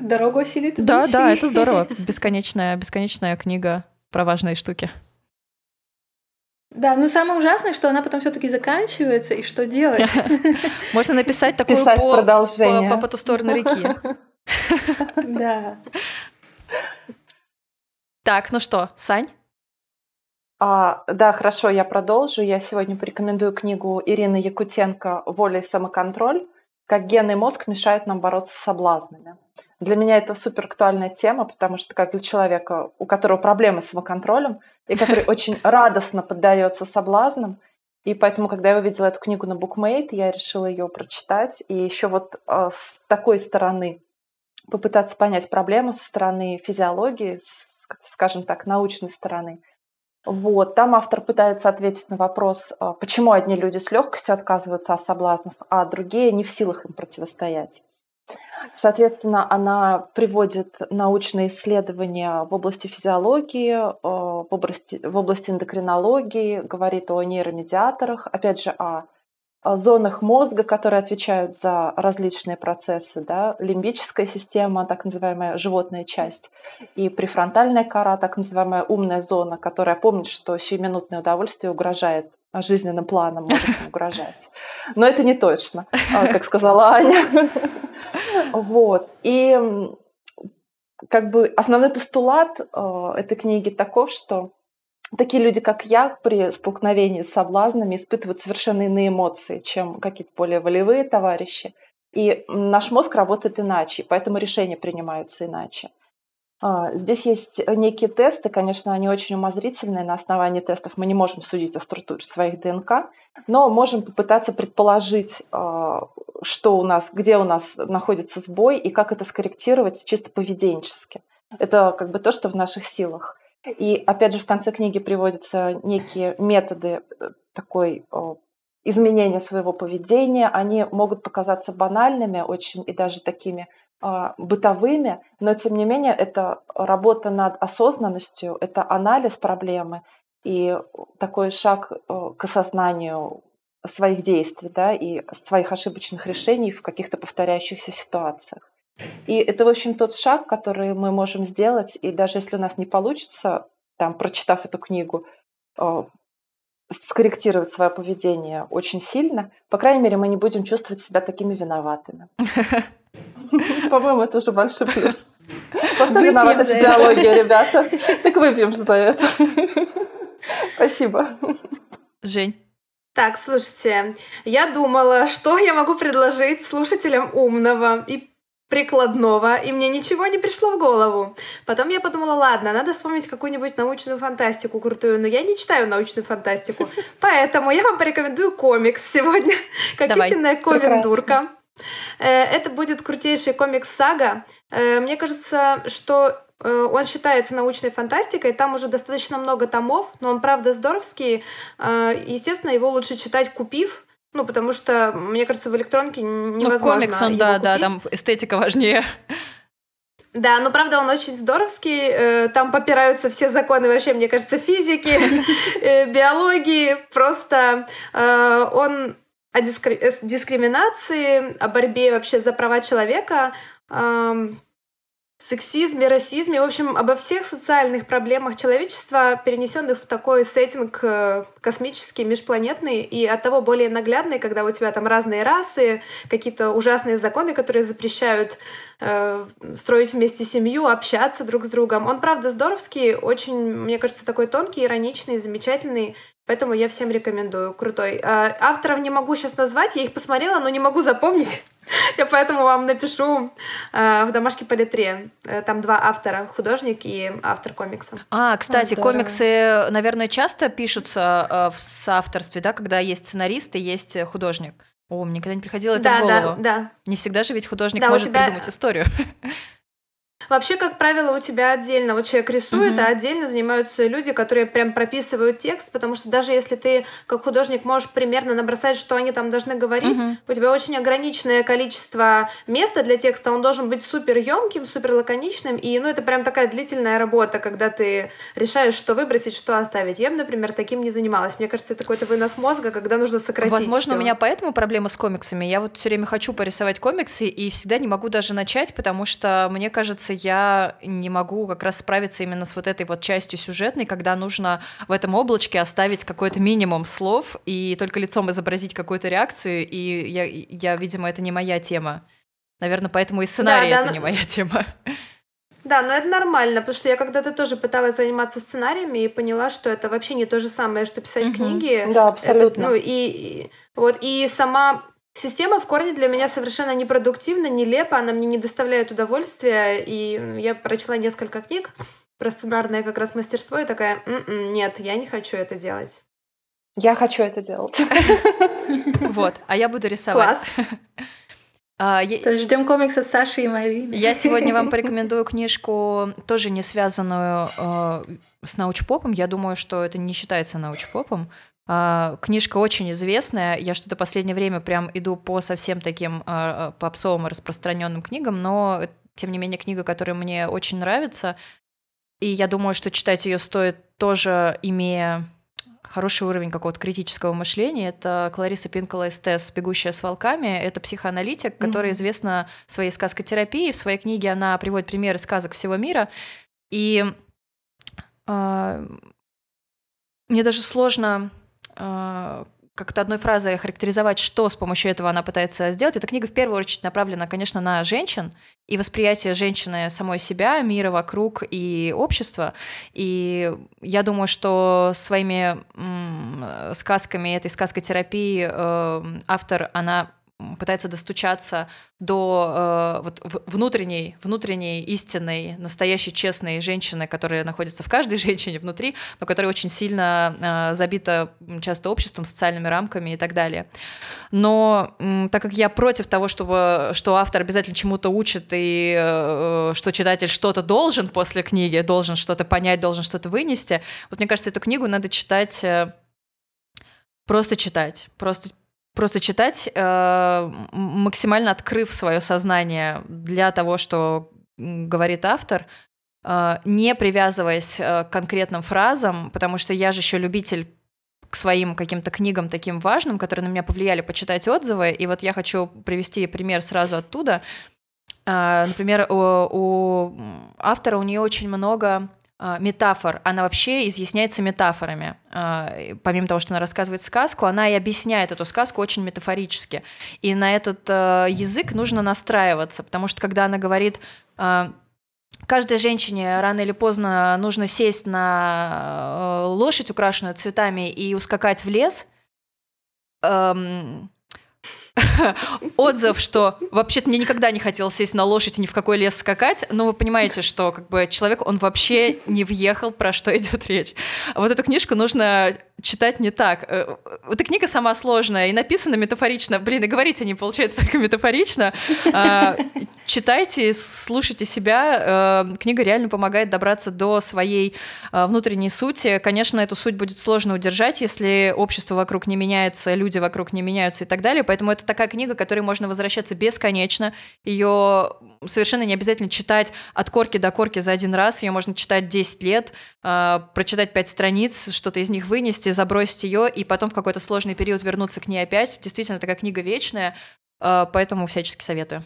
дорогу осилит Да, да, это здорово. Бесконечная, бесконечная книга про важные штуки. Да, но самое ужасное, что она потом все-таки заканчивается, и что делать? Можно написать такое Писать по, продолжение. По, по, по ту сторону реки. Да. Так, ну что, Сань? А, да, хорошо, я продолжу. Я сегодня порекомендую книгу Ирины Якутенко «Воля и самоконтроль. Как гены и мозг мешают нам бороться с соблазнами». Для меня это супер актуальная тема, потому что как для человека, у которого проблемы с самоконтролем, и который очень радостно поддается соблазнам, и поэтому, когда я увидела эту книгу на BookMate, я решила ее прочитать. И еще вот э, с такой стороны попытаться понять проблему со стороны физиологии, с, скажем так, научной стороны. Вот, там автор пытается ответить на вопрос, э, почему одни люди с легкостью отказываются от соблазнов, а другие не в силах им противостоять. Соответственно, она приводит научные исследования в области физиологии, э, в области, в области эндокринологии, говорит о нейромедиаторах, опять же, о зонах мозга, которые отвечают за различные процессы, да, лимбическая система, так называемая животная часть, и префронтальная кора, так называемая умная зона, которая помнит, что сиюминутное удовольствие угрожает жизненным планам, может угрожать. Но это не точно, а, как сказала Аня. Вот. И как бы основной постулат э, этой книги таков, что такие люди, как я, при столкновении с соблазнами испытывают совершенно иные эмоции, чем какие-то более волевые товарищи. И наш мозг работает иначе, поэтому решения принимаются иначе. А, здесь есть некие тесты, конечно, они очень умозрительные. На основании тестов мы не можем судить о структуре своих ДНК, но можем попытаться предположить, а, что у нас, где у нас находится сбой и как это скорректировать чисто поведенчески. Это как бы то, что в наших силах. И опять же в конце книги приводятся некие методы э, такой изменения своего поведения. Они могут показаться банальными очень и даже такими а, бытовыми, но тем не менее это работа над осознанностью, это анализ проблемы и такой шаг к осознанию своих действий да, и своих ошибочных решений в каких-то повторяющихся ситуациях. И это, в общем, тот шаг, который мы можем сделать, и даже если у нас не получится, там, прочитав эту книгу, э, скорректировать свое поведение очень сильно, по крайней мере, мы не будем чувствовать себя такими виноватыми. По-моему, это уже большой плюс. Просто виновата физиология, ребята. Так выпьем же за это. Спасибо. Жень. Так, слушайте, я думала, что я могу предложить слушателям умного и прикладного, и мне ничего не пришло в голову. Потом я подумала, ладно, надо вспомнить какую-нибудь научную фантастику крутую, но я не читаю научную фантастику, поэтому я вам порекомендую комикс сегодня, как истинная ковендурка. Э, это будет крутейший комикс-сага. Э, мне кажется, что э, он считается научной фантастикой, там уже достаточно много томов, но он, правда, здоровский. Естественно, его лучше читать, купив, ну, потому что, мне кажется, в электронке ну, невозможно Ну, комикс, он, да, купить. да, там эстетика важнее. Да, но правда он очень здоровский, там попираются все законы вообще, мне кажется, физики, биологии, просто он о дискри... Э, дискриминации, о борьбе вообще за права человека, сексизме, расизме, в общем, обо всех социальных проблемах человечества, перенесенных в такой сеттинг э, космический, межпланетный, и от того более наглядный, когда у тебя там разные расы, какие-то ужасные законы, которые запрещают э, строить вместе семью, общаться друг с другом. Он, правда, здоровский, очень, мне кажется, такой тонкий, ироничный, замечательный. Поэтому я всем рекомендую. Крутой. А, авторов не могу сейчас назвать, я их посмотрела, но не могу запомнить. Я поэтому вам напишу э, в домашке по литре. Э, там два автора, художник и автор комикса. А, кстати, Здорово. комиксы, наверное, часто пишутся э, в соавторстве, да, когда есть сценарист и есть художник. О, мне никогда не приходило это да, в голову. Да, да. Не всегда же ведь художник да, может тебя... придумать историю. Вообще, как правило, у тебя отдельно, вот человек рисует, mm-hmm. а отдельно занимаются люди, которые прям прописывают текст, потому что даже если ты как художник можешь примерно набросать, что они там должны говорить, mm-hmm. у тебя очень ограниченное количество места для текста, он должен быть супер емким, супер лаконичным, и ну это прям такая длительная работа, когда ты решаешь, что выбросить, что оставить. Я бы, например, таким не занималась. Мне кажется, это какой-то вынос мозга, когда нужно сократить. Возможно, всё. у меня поэтому проблема с комиксами. Я вот все время хочу порисовать комиксы и всегда не могу даже начать, потому что мне кажется, я не могу как раз справиться именно с вот этой вот частью сюжетной, когда нужно в этом облачке оставить какой-то минимум слов и только лицом изобразить какую-то реакцию, и я, я видимо, это не моя тема. Наверное, поэтому и сценарий да, да, это но... не моя тема. Да, но это нормально, потому что я когда-то тоже пыталась заниматься сценариями и поняла, что это вообще не то же самое, что писать угу. книги. Да, абсолютно. Это, ну и, и вот и сама система в корне для меня совершенно непродуктивна, нелепа, она мне не доставляет удовольствия, и я прочла несколько книг про сценарное как раз мастерство, и такая, «М-м, нет, я не хочу это делать. Я хочу это делать. Вот, а я буду рисовать. Класс. А, я... Ждем комикса Саши и Марины. Я сегодня вам порекомендую книжку, тоже не связанную э, с научпопом. Я думаю, что это не считается научпопом. Э, книжка очень известная. Я что-то последнее время прям иду по совсем таким э, попсовым и распространенным книгам, но тем не менее книга, которая мне очень нравится. И я думаю, что читать ее стоит тоже, имея хороший уровень какого-то критического мышления. Это Клариса Пинкола Эстес «Бегущая с волками». Это психоаналитик, которая mm-hmm. известна своей сказкотерапией. В своей книге она приводит примеры сказок всего мира. И э, мне даже сложно э, как-то одной фразой характеризовать, что с помощью этого она пытается сделать. Эта книга в первую очередь направлена, конечно, на женщин и восприятие женщины самой себя, мира вокруг и общества. И я думаю, что своими сказками, этой сказкотерапии э, автор, она пытается достучаться до э, вот, внутренней, внутренней, истинной, настоящей, честной женщины, которая находится в каждой женщине внутри, но которая очень сильно э, забита часто обществом, социальными рамками и так далее. Но э, так как я против того, чтобы, что автор обязательно чему-то учит, и э, что читатель что-то должен после книги, должен что-то понять, должен что-то вынести, вот мне кажется, эту книгу надо читать... Э, просто читать, просто просто читать, э, максимально открыв свое сознание для того, что говорит автор, э, не привязываясь э, к конкретным фразам, потому что я же еще любитель к своим каким-то книгам таким важным, которые на меня повлияли, почитать отзывы. И вот я хочу привести пример сразу оттуда. Например, у, у автора у нее очень много метафор, она вообще изъясняется метафорами. А, помимо того, что она рассказывает сказку, она и объясняет эту сказку очень метафорически. И на этот а, язык нужно настраиваться, потому что когда она говорит каждой женщине рано или поздно нужно сесть на лошадь, украшенную цветами, и ускакать в лес, эм, отзыв, что вообще-то мне никогда не хотелось сесть на лошадь и ни в какой лес скакать, но вы понимаете, что как бы человек, он вообще не въехал, про что идет речь. Вот эту книжку нужно читать не так. Э, эта книга сама сложная и написана метафорично. Блин, и говорить они получается только метафорично. А, читайте, слушайте себя. Э, книга реально помогает добраться до своей э, внутренней сути. Конечно, эту суть будет сложно удержать, если общество вокруг не меняется, люди вокруг не меняются и так далее. Поэтому это такая книга, к которой можно возвращаться бесконечно. Ее совершенно не обязательно читать от корки до корки за один раз. Ее можно читать 10 лет, прочитать 5 страниц, что-то из них вынести, забросить ее и потом в какой-то сложный период вернуться к ней опять. Действительно, такая книга вечная, э, поэтому всячески советую.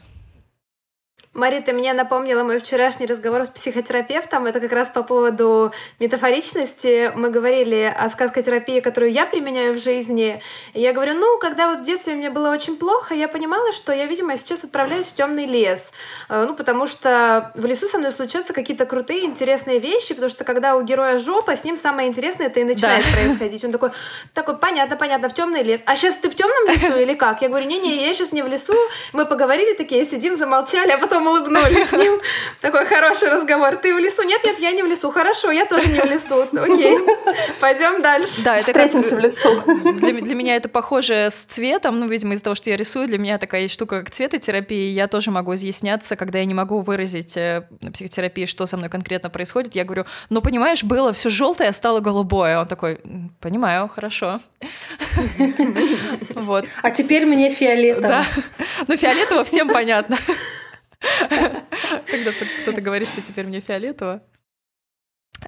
Мари, ты мне напомнила мой вчерашний разговор с психотерапевтом. Это как раз по поводу метафоричности. Мы говорили о сказкотерапии, которую я применяю в жизни. И я говорю, ну, когда вот в детстве мне было очень плохо, я понимала, что я, видимо, сейчас отправляюсь в темный лес. Э, ну, потому что в лесу со мной случаются какие-то крутые, интересные вещи, потому что когда у героя жопа, с ним самое интересное это и начинает да. происходить. Он такой, такой, понятно, понятно, в темный лес. А сейчас ты в темном лесу или как? Я говорю, не-не, я сейчас не в лесу. Мы поговорили такие, сидим, замолчали, а потом потом улыбнулись с ним. Такой хороший разговор. Ты в лесу? Нет, нет, я не в лесу. Хорошо, я тоже не в лесу. Окей, пойдем дальше. Да, это Встретимся как... в лесу. Для, для меня это похоже с цветом. Ну, видимо, из-за того, что я рисую, для меня такая есть штука, как цветотерапия. Я тоже могу изъясняться, когда я не могу выразить э, на психотерапии, что со мной конкретно происходит. Я говорю, ну, понимаешь, было все желтое, а стало голубое. Он такой, понимаю, хорошо. Вот. А теперь мне фиолетово. Да. Ну, фиолетово всем понятно. Когда кто-то говорит, что теперь мне фиолетово.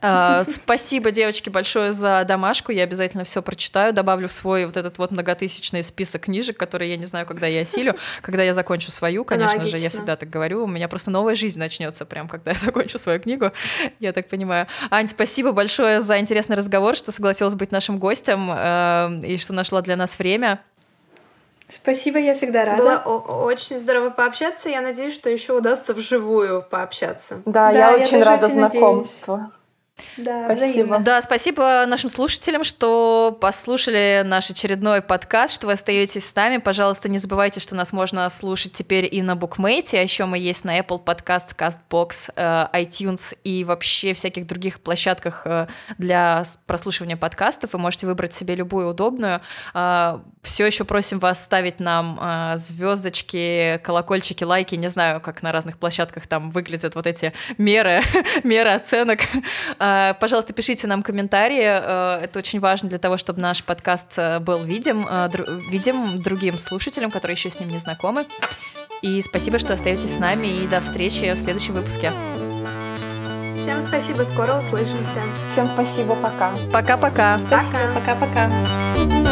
А, спасибо, девочки, большое за домашку. Я обязательно все прочитаю, добавлю в свой вот этот вот многотысячный список книжек, которые я не знаю, когда я осилю. Когда я закончу свою, конечно Логично. же, я всегда так говорю. У меня просто новая жизнь начнется прям, когда я закончу свою книгу. Я так понимаю. Ань, спасибо большое за интересный разговор, что согласилась быть нашим гостем э, и что нашла для нас время. Спасибо, я всегда рада. Было очень здорово пообщаться. Я надеюсь, что еще удастся вживую пообщаться. Да, да я, я очень рада очень знакомству. Надеюсь. Да, спасибо. Взаимно. Да, спасибо нашим слушателям, что послушали наш очередной подкаст, что вы остаетесь с нами. Пожалуйста, не забывайте, что нас можно слушать теперь и на Букмейте, а еще мы есть на Apple Podcast, CastBox, э, iTunes и вообще всяких других площадках э, для прослушивания подкастов. Вы можете выбрать себе любую удобную. Э, Все еще просим вас ставить нам звездочки, колокольчики, лайки. Не знаю, как на разных площадках там выглядят вот эти меры, меры оценок. Э, пожалуйста, пишите нам комментарии. Э, это очень важно для того, чтобы наш подкаст э, был видим, видим другим слушателям, которые еще с ним не знакомы. И спасибо, что остаетесь с нами. И до встречи в следующем выпуске. Всем спасибо, скоро услышимся. Всем спасибо, пока. Пока-пока. Спасибо, пока-пока.